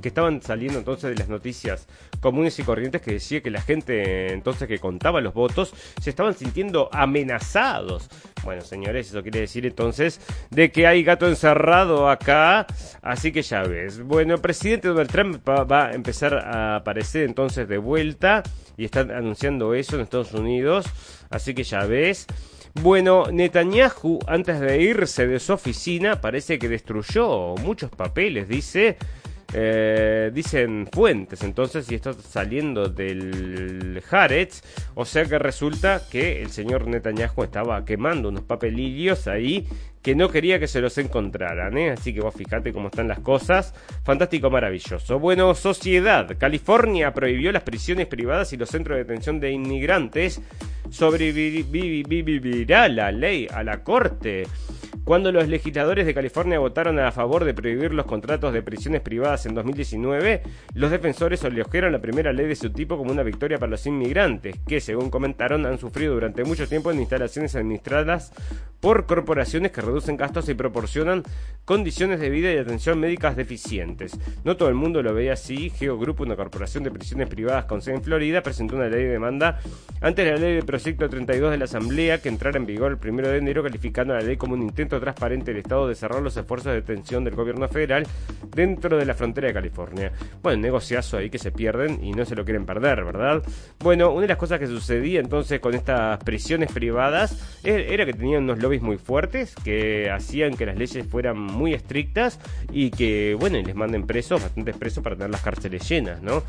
que estaban saliendo entonces de las noticias comunes y corrientes que decía que la gente entonces que contaba los votos se estaban sintiendo amenazados. Bueno, señores, eso quiere decir entonces de que hay gato encerrado acá, así que ya ves. Bueno, el presidente Donald Trump va a empezar a aparecer entonces de vuelta y están anunciando eso en Estados Unidos, así que ya ves. Bueno, Netanyahu, antes de irse de su oficina, parece que destruyó muchos papeles, dice, eh, dicen fuentes, entonces, esto está saliendo del Haaretz, o sea que resulta que el señor Netanyahu estaba quemando unos papelillos ahí que no quería que se los encontraran, ¿eh? Así que vos fijate cómo están las cosas. Fantástico, maravilloso. Bueno, sociedad. California prohibió las prisiones privadas y los centros de detención de inmigrantes. Sobrevivirá la ley a la corte. Cuando los legisladores de California votaron a favor de prohibir los contratos de prisiones privadas en 2019, los defensores elogiaron la primera ley de su tipo como una victoria para los inmigrantes, que, según comentaron, han sufrido durante mucho tiempo en instalaciones administradas por corporaciones que reducen gastos y proporcionan condiciones de vida y atención médicas deficientes. No todo el mundo lo veía así. Geo Group, una corporación de prisiones privadas con sede en Florida, presentó una ley de demanda antes de la ley de proyecto 32 de la Asamblea que entrara en vigor el 1 de enero, calificando la ley como un intento transparente el Estado de cerrar los esfuerzos de detención del gobierno federal dentro de la frontera de California. Bueno, negociazo ahí que se pierden y no se lo quieren perder, ¿verdad? Bueno, una de las cosas que sucedía entonces con estas prisiones privadas era que tenían unos lobbies muy fuertes que hacían que las leyes fueran muy estrictas y que, bueno, les manden presos, bastantes presos para tener las cárceles llenas, ¿no?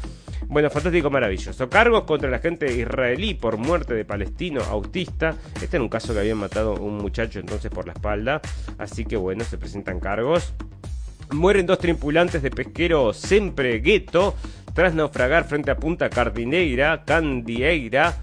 Bueno, fantástico, maravilloso. Cargos contra la gente israelí por muerte de palestino autista. Este era un caso que habían matado un muchacho entonces por la espalda. Así que bueno, se presentan cargos. Mueren dos tripulantes de pesquero Sempre Gueto tras naufragar frente a Punta Cardineira, Candieira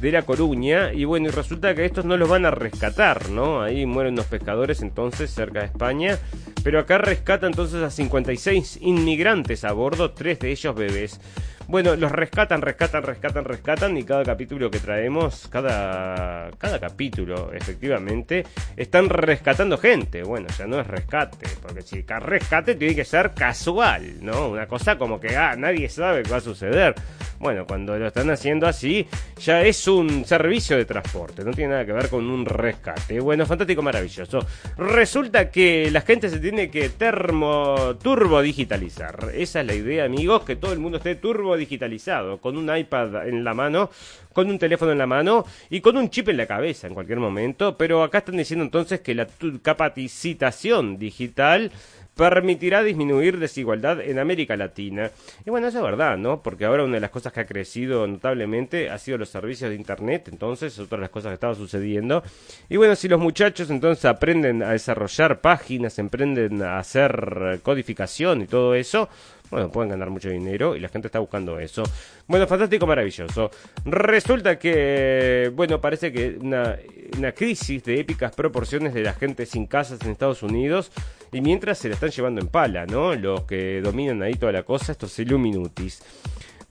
de La Coruña. Y bueno, y resulta que estos no los van a rescatar, ¿no? Ahí mueren los pescadores entonces cerca de España. Pero acá rescata entonces a 56 inmigrantes a bordo, tres de ellos bebés. Bueno, los rescatan, rescatan, rescatan, rescatan y cada capítulo que traemos, cada, cada capítulo efectivamente, están rescatando gente. Bueno, ya no es rescate, porque si rescate tiene que ser casual, ¿no? Una cosa como que ah, nadie sabe qué va a suceder. Bueno, cuando lo están haciendo así, ya es un servicio de transporte, no tiene nada que ver con un rescate. Bueno, fantástico, maravilloso. Resulta que la gente se tiene que termo, turbo digitalizar. Esa es la idea, amigos, que todo el mundo esté turbo digitalizado, con un iPad en la mano, con un teléfono en la mano y con un chip en la cabeza en cualquier momento. Pero acá están diciendo entonces que la capacitación digital permitirá disminuir desigualdad en América Latina. Y bueno, eso es verdad, ¿no? Porque ahora una de las cosas que ha crecido notablemente ha sido los servicios de Internet, entonces, otra de las cosas que estaba sucediendo. Y bueno, si los muchachos entonces aprenden a desarrollar páginas, emprenden a hacer codificación y todo eso, bueno, pueden ganar mucho dinero y la gente está buscando eso. Bueno, fantástico, maravilloso. Resulta que, bueno, parece que una, una crisis de épicas proporciones de la gente sin casas en Estados Unidos y mientras se la están llevando en pala, ¿no? Los que dominan ahí toda la cosa, estos Illuminutis.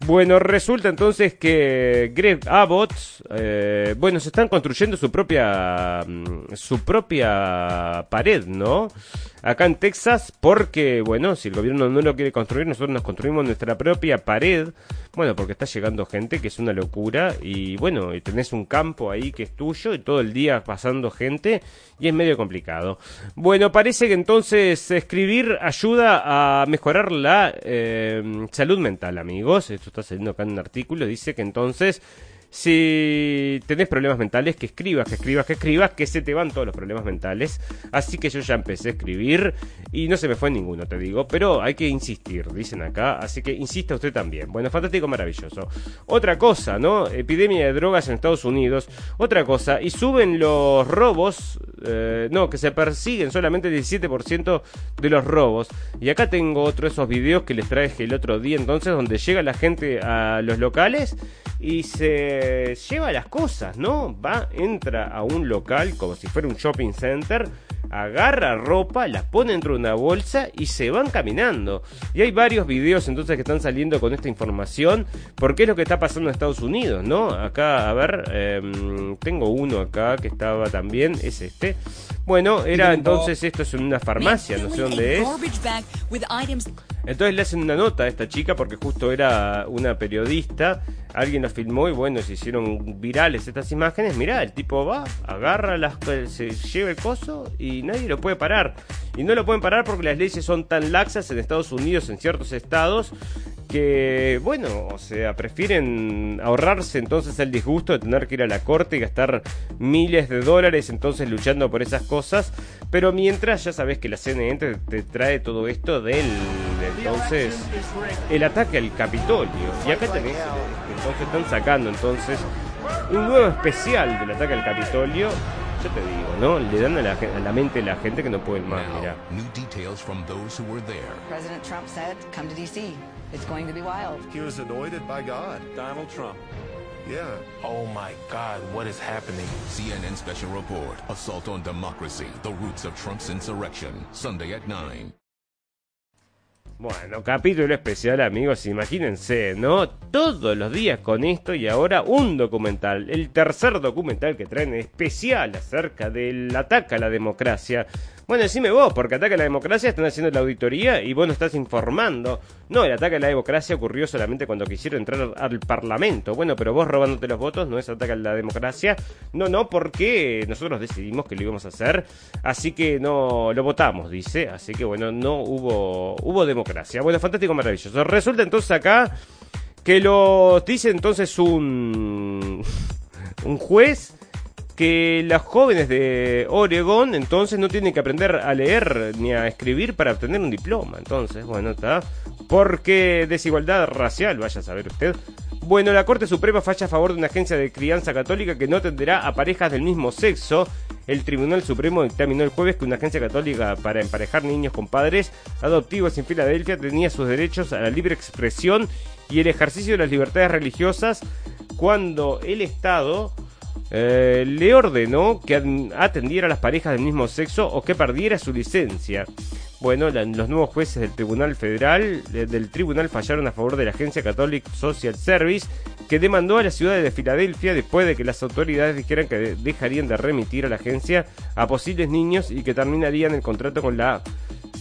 Bueno, resulta entonces que Greg Abbott, eh, bueno, se están construyendo su propia, mm, su propia pared, ¿no? Acá en Texas, porque, bueno, si el gobierno no lo quiere construir, nosotros nos construimos nuestra propia pared. Bueno, porque está llegando gente, que es una locura, y bueno, tenés un campo ahí que es tuyo, y todo el día pasando gente, y es medio complicado. Bueno, parece que entonces escribir ayuda a mejorar la eh, salud mental, amigos. Esto está saliendo acá en un artículo, dice que entonces si tenés problemas mentales, que escribas, que escribas, que escribas, que se te van todos los problemas mentales. Así que yo ya empecé a escribir y no se me fue ninguno, te digo, pero hay que insistir, dicen acá, así que insista usted también. Bueno, fantástico, maravilloso. Otra cosa, ¿no? Epidemia de drogas en Estados Unidos. Otra cosa, y suben los robos, eh, no, que se persiguen solamente el 17% de los robos. Y acá tengo otro de esos videos que les traje el otro día, entonces, donde llega la gente a los locales y se lleva las cosas, ¿no? Va, entra a un local como si fuera un shopping center, agarra ropa, las pone dentro de una bolsa y se van caminando. Y hay varios videos entonces que están saliendo con esta información, porque es lo que está pasando en Estados Unidos, ¿no? Acá, a ver, em, tengo uno acá que estaba también, es este. Bueno, era entonces esto es en una farmacia, no sé dónde es. Entonces le hacen una nota a esta chica porque justo era una periodista, alguien lo filmó y bueno, se hicieron virales estas imágenes. Mirá, el tipo va, agarra las se lleva el coso y nadie lo puede parar. Y no lo pueden parar porque las leyes son tan laxas en Estados Unidos, en ciertos estados, que, bueno, o sea, prefieren ahorrarse entonces el disgusto de tener que ir a la corte y gastar miles de dólares entonces luchando por esas cosas. Pero mientras ya sabes que la CNN te, trae todo esto del, entonces, el ataque al Capitolio. Y acá tenés, entonces están sacando entonces un nuevo especial del ataque al Capitolio yo te digo, ¿no? Le dan a la, a la mente de la gente que no pueden más, mira. President Trump said, come to DC. It's going to be wild. He was anointed by God. Donald Trump. Yeah. Oh my God, what is happening? CNN Special Report Assault on Democracy, the roots of Trump's insurrection. Sunday at 9. Bueno, capítulo especial, amigos, imagínense, ¿no? Todos los días con esto y ahora un documental, el tercer documental que traen especial acerca del ataque a la democracia bueno, decime vos, porque ataque a la democracia están haciendo la auditoría y vos no estás informando. No, el ataque a la democracia ocurrió solamente cuando quisieron entrar al Parlamento. Bueno, pero vos robándote los votos no es ataque a la democracia. No, no, porque nosotros decidimos que lo íbamos a hacer. Así que no lo votamos, dice. Así que bueno, no hubo, hubo democracia. Bueno, fantástico, maravilloso. Resulta entonces acá que lo dice entonces un, un juez que las jóvenes de Oregon entonces no tienen que aprender a leer ni a escribir para obtener un diploma. Entonces, bueno, está. Porque desigualdad racial, vaya a saber usted. Bueno, la Corte Suprema falla a favor de una agencia de crianza católica que no atenderá a parejas del mismo sexo. El Tribunal Supremo dictaminó el jueves que una agencia católica para emparejar niños con padres adoptivos en Filadelfia tenía sus derechos a la libre expresión y el ejercicio de las libertades religiosas cuando el Estado eh, le ordenó que atendiera a las parejas del mismo sexo o que perdiera su licencia. Bueno, los nuevos jueces del Tribunal Federal del Tribunal fallaron a favor de la agencia Catholic Social Service que demandó a la ciudad de Filadelfia después de que las autoridades dijeran que dejarían de remitir a la agencia a posibles niños y que terminarían el contrato con la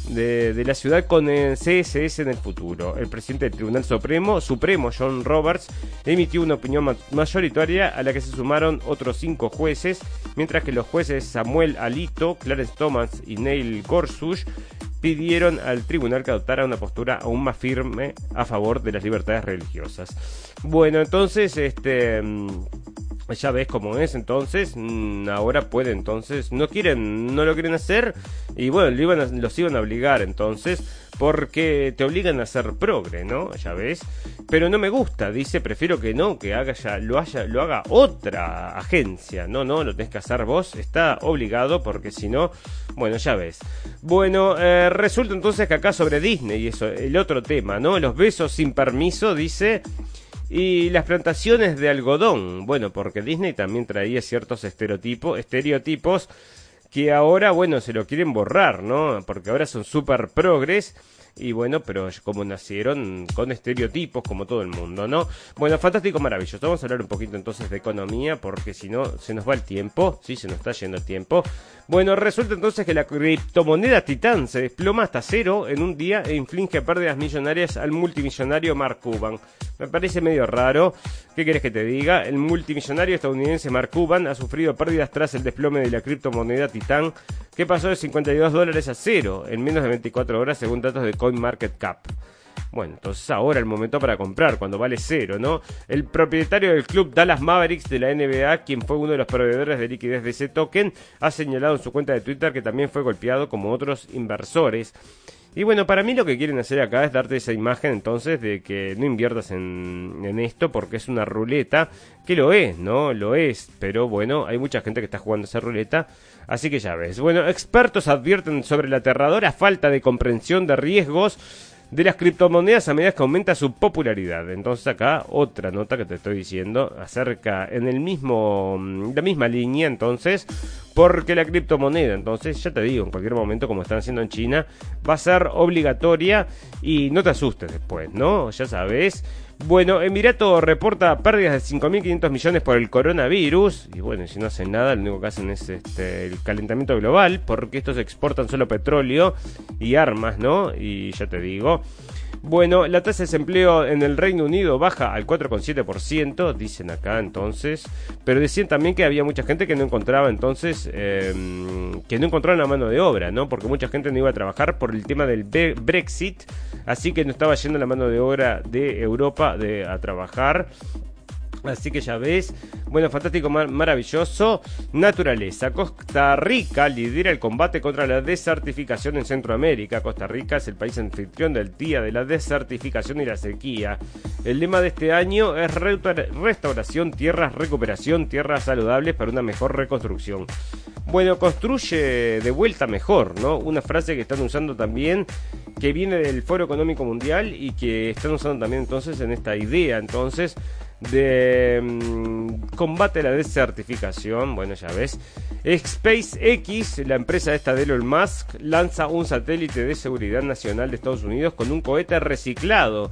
de, la ciudad con el CSS en el futuro. El presidente del Tribunal Supremo, Supremo John Roberts, emitió una opinión mayoritaria a la que se sumaron otros cinco jueces, mientras que los jueces Samuel Alito, Clarence Thomas y Neil Gorsuch pidieron al tribunal que adoptara una postura aún más firme a favor de las libertades religiosas. Bueno, entonces, este mm, ya ves cómo es, entonces mm, ahora puede, entonces no quieren, no lo quieren hacer y bueno, lo iban los iban a obligar entonces porque te obligan a ser progre, ¿no? Ya ves, pero no me gusta, dice, prefiero que no, que haga ya, lo haya, lo haga otra agencia, no, no, lo tenés que hacer vos, está obligado porque si no, bueno, ya ves. Bueno, eh, resulta entonces que acá sobre Disney y eso, el otro tema, ¿no? Los besos sin permiso, dice y las plantaciones de algodón, bueno, porque Disney también traía ciertos estereotipos, estereotipos que ahora, bueno, se lo quieren borrar, ¿no? Porque ahora son super progres Y bueno, pero como nacieron con estereotipos como todo el mundo, ¿no? Bueno, fantástico, maravilloso. Vamos a hablar un poquito entonces de economía porque si no se nos va el tiempo, sí, se nos está yendo el tiempo. Bueno, resulta entonces que la criptomoneda Titán se desploma hasta cero en un día e inflige pérdidas millonarias al multimillonario Mark Cuban. Me parece medio raro. ¿Qué quieres que te diga? El multimillonario estadounidense Mark Cuban ha sufrido pérdidas tras el desplome de la criptomoneda Titán, que pasó de 52 dólares a cero en menos de 24 horas según datos de CoinMarketCap. Bueno, entonces ahora el momento para comprar, cuando vale cero, ¿no? El propietario del club Dallas Mavericks de la NBA, quien fue uno de los proveedores de liquidez de ese token, ha señalado en su cuenta de Twitter que también fue golpeado como otros inversores. Y bueno, para mí lo que quieren hacer acá es darte esa imagen entonces de que no inviertas en, en, esto porque es una ruleta, que lo es, ¿no? Lo es, pero bueno, hay mucha gente que está jugando esa ruleta, así que ya ves. Bueno, expertos advierten sobre la aterradora falta de comprensión de riesgos de las criptomonedas a medida que aumenta su popularidad. Entonces acá otra nota que te estoy diciendo acerca en el mismo la misma línea entonces porque la criptomoneda entonces ya te digo en cualquier momento como están haciendo en China va a ser obligatoria y no te asustes después, ¿no? Ya sabes bueno, Emirato reporta pérdidas de 5.500 millones por el coronavirus. Y bueno, si no hacen nada, lo único que hacen es este, el calentamiento global, porque estos exportan solo petróleo y armas, ¿no? Y ya te digo. Bueno, la tasa de desempleo en el Reino Unido baja al 4,7%, dicen acá entonces, pero decían también que había mucha gente que no encontraba entonces, em, que no encontraba la mano de obra, ¿no? Porque mucha gente no iba a trabajar por el tema del Brexit, así que no estaba yendo la mano de obra de Europa de, a trabajar. Así que ya ves, bueno, fantástico, maravilloso. Naturaleza. Costa Rica lidera el combate contra la desertificación en Centroamérica. Costa Rica es el país anfitrión del Día de la Desertificación y la Sequía. El lema de este año es restauración, tierras, recuperación, tierras saludables para una mejor reconstrucción. Bueno, construye de vuelta mejor, ¿no? Una frase que están usando también, que viene del Foro Económico Mundial y que están usando también entonces en esta idea, entonces de mm, combate a la desertificación, bueno ya ves, SpaceX, la empresa esta de Elon Musk, lanza un satélite de seguridad nacional de Estados Unidos con un cohete reciclado.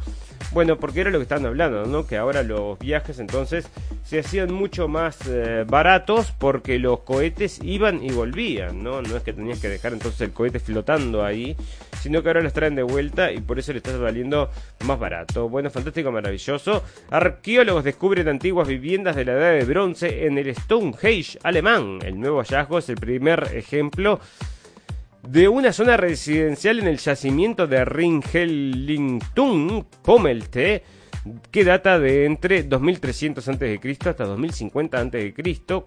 Bueno, porque era lo que estaban hablando, ¿no? Que ahora los viajes entonces se hacían mucho más eh, baratos porque los cohetes iban y volvían, ¿no? No es que tenías que dejar entonces el cohete flotando ahí, sino que ahora los traen de vuelta y por eso le está valiendo más barato. Bueno, fantástico, maravilloso. Arqueólogos descubren antiguas viviendas de la edad de bronce en el Stonehenge alemán. El nuevo hallazgo es el primer ejemplo de una zona residencial en el yacimiento de Ringelingtun, Pomelte, que data de entre 2300 a.C. hasta 2050 a.C.,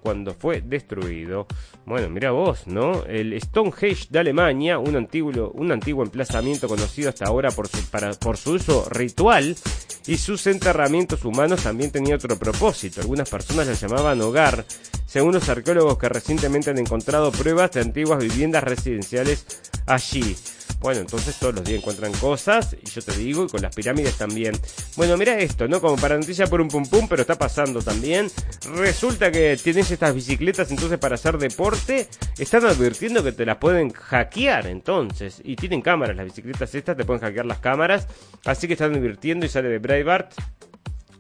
cuando fue destruido. Bueno, mira vos, ¿no? El Stonehenge de Alemania, un antiguo, emplazamiento conocido hasta ahora por su, por su uso ritual, y sus enterramientos humanos también tenía otro propósito. Algunas personas lo llamaban hogar, según los arqueólogos que recientemente han encontrado pruebas de antiguas viviendas residenciales allí. Bueno, entonces todos los días encuentran cosas, y yo te digo, y con las pirámides también. Bueno, mira esto, ¿no? Como para noticia por un pum pum, pero está pasando también. Resulta que tienes estas bicicletas entonces para hacer deporte. Están advirtiendo que te las pueden hackear entonces. Y tienen cámaras, las bicicletas estas te pueden hackear las cámaras. Así que están advirtiendo y sale de Breitbart.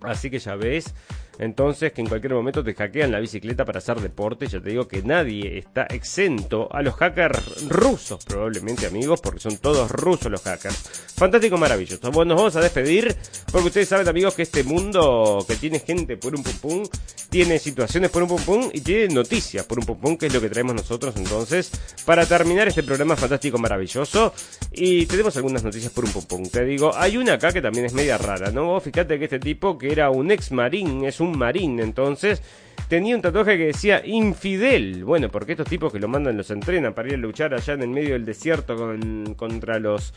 Así que ya ves. Entonces, que en cualquier momento te hackean la bicicleta para hacer deporte. Ya te digo que nadie está exento a los hackers rusos, probablemente amigos, porque son todos rusos los hackers. Fantástico, maravilloso. Bueno, nos vamos a despedir, porque ustedes saben, amigos, que este mundo que tiene gente por un pum tiene situaciones por un pum y tiene noticias por un pum que es lo que traemos nosotros entonces, para terminar este programa fantástico, maravilloso. Y tenemos algunas noticias por un pum. Te digo, hay una acá que también es media rara, ¿no? Fíjate que este tipo, que era un ex marín, es un un marín, entonces tenía un tatuaje que decía infidel. Bueno, porque estos tipos que lo mandan los entrenan para ir a luchar allá en el medio del desierto con, contra los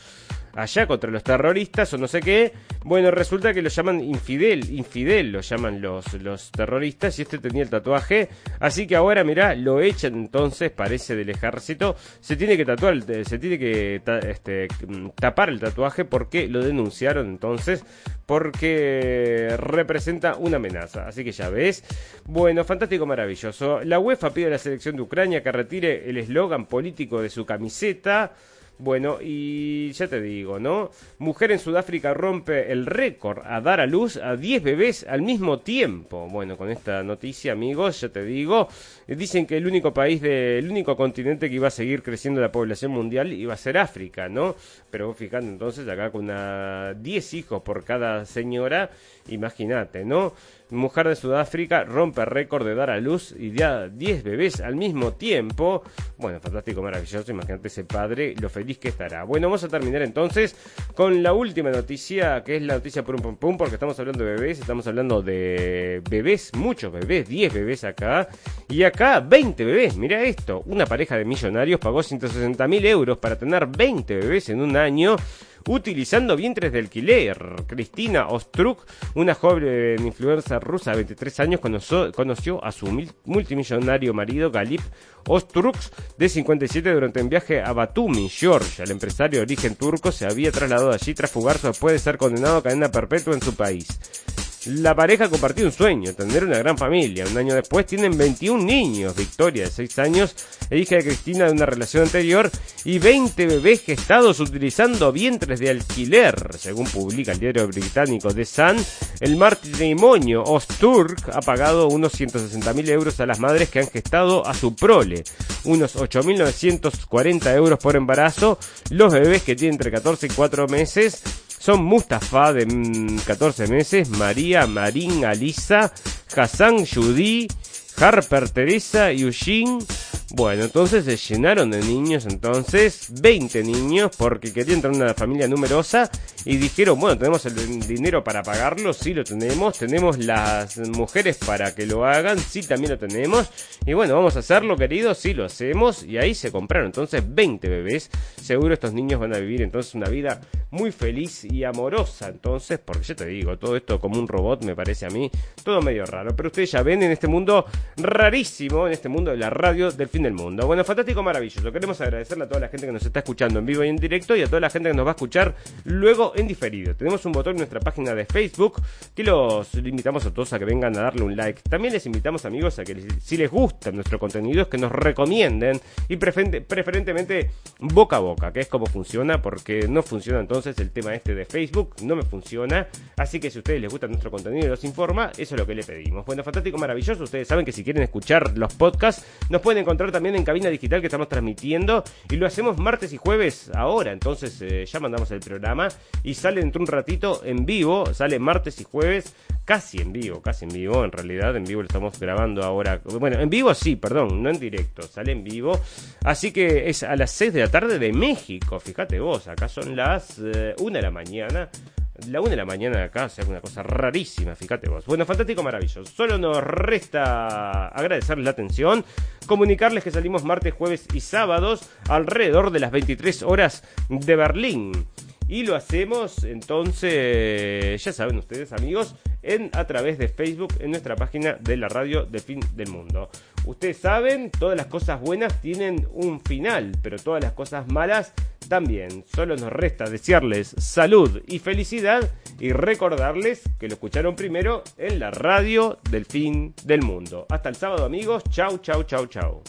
allá contra los terroristas o no sé qué. Bueno, resulta que lo llaman infidel, infidel lo llaman los, los terroristas y este tenía el tatuaje. Así que ahora, mirá, lo echan entonces, parece del ejército. Se tiene que tatuar, se tiene que este, tapar el tatuaje porque lo denunciaron entonces porque representa una amenaza. Así que ya ves. Bueno, fantástico, maravilloso. La UEFA pide a la selección de Ucrania que retire el eslogan político de su camiseta. Bueno, y ya te digo, ¿no? Mujer en Sudáfrica rompe el récord a dar a luz a 10 bebés al mismo tiempo. Bueno, con esta noticia, amigos, ya te digo, dicen que el único país, de, el único continente que iba a seguir creciendo la población mundial iba a ser África, ¿no? Pero vos fijate entonces acá con una 10 hijos por cada señora, imagínate, ¿no? Mujer de Sudáfrica rompe récord de dar a luz y ya 10 bebés al mismo tiempo. Bueno, fantástico, maravilloso. Imagínate ese padre, lo feliz que estará. Bueno, vamos a terminar entonces con la última noticia, que es la noticia por un pum pum, porque estamos hablando de bebés, estamos hablando de bebés, muchos bebés, 10 bebés acá. Y acá 20 bebés, mira esto. Una pareja de millonarios pagó 160 mil euros para tener 20 bebés en un año utilizando vientres de alquiler. Cristina Ostruk, una joven influencer rusa de 23 años, conoció, a su multimillonario marido Galip Ostruk, de 57, durante un viaje a Batumi, Georgia. El empresario de origen turco se había trasladado allí tras fugarse después de ser condenado a cadena perpetua en su país. La pareja compartió un sueño, tener una gran familia. Un año después tienen 21 niños, Victoria de 6 años, e hija de Cristina de una relación anterior, y 20 bebés gestados utilizando vientres de alquiler. Según publica el diario británico The Sun, el matrimonio Osturk ha pagado unos 160.000 euros a las madres que han gestado a su prole, unos 8.940 euros por embarazo. Los bebés que tienen entre 14 y 4 meses son Mustafa de 14 mm, meses, María Marín Alisa, Hassan Judy, Harper Teresa, Eugene bueno, entonces se llenaron de niños, entonces 20 niños, porque querían tener una familia numerosa y dijeron, bueno, tenemos el dinero para pagarlo, sí lo tenemos, tenemos las mujeres para que lo hagan, sí también lo tenemos, y bueno, vamos a hacerlo, queridos, sí lo hacemos, y ahí se compraron. Entonces 20 bebés, seguro estos niños van a vivir entonces una vida muy feliz y amorosa, entonces, porque yo te digo, todo esto como un robot me parece a mí, todo medio raro, pero ustedes ya ven en este mundo rarísimo, en este mundo de la radio del del mundo. Bueno, fantástico, maravilloso. Queremos agradecerle a toda la gente que nos está escuchando en vivo y en directo y a toda la gente que nos va a escuchar luego en diferido. Tenemos un botón en nuestra página de Facebook que los invitamos a todos a que vengan a darle un like. También les invitamos, amigos, a que si les gusta nuestro contenido, es que nos recomienden y preferentemente boca a boca, que es como funciona, porque no funciona entonces el tema este de Facebook, no me funciona. Así que si a ustedes les gusta nuestro contenido y los informa, eso es lo que le pedimos. Bueno, fantástico, maravilloso. Ustedes saben que si quieren escuchar los podcasts, nos pueden encontrar también en cabina digital que estamos transmitiendo y lo hacemos martes y jueves ahora, entonces eh, ya mandamos el programa y sale dentro de un ratito en vivo, sale martes y jueves casi en vivo, casi en vivo, en realidad en vivo lo estamos grabando ahora, bueno, en vivo sí, perdón, no en directo, sale en vivo, así que es a las 6 de la tarde de México, fíjate vos, acá son las 1 eh, de la mañana, la 1 de la mañana acá, sea, una cosa rarísima, fíjate vos. Bueno, fantástico, maravilloso. Solo nos resta agradecerles la atención, comunicarles que salimos martes, jueves y sábados alrededor de las 23 horas de Berlín. Y lo hacemos entonces, ya saben ustedes amigos, en, a través de Facebook en nuestra página de la radio de fin del mundo. Ustedes saben, todas las cosas buenas tienen un final, pero todas las cosas malas también. Solo nos resta desearles salud y felicidad y recordarles que lo escucharon primero en la radio del fin del mundo. Hasta el sábado amigos, chau, chau, chau, chau.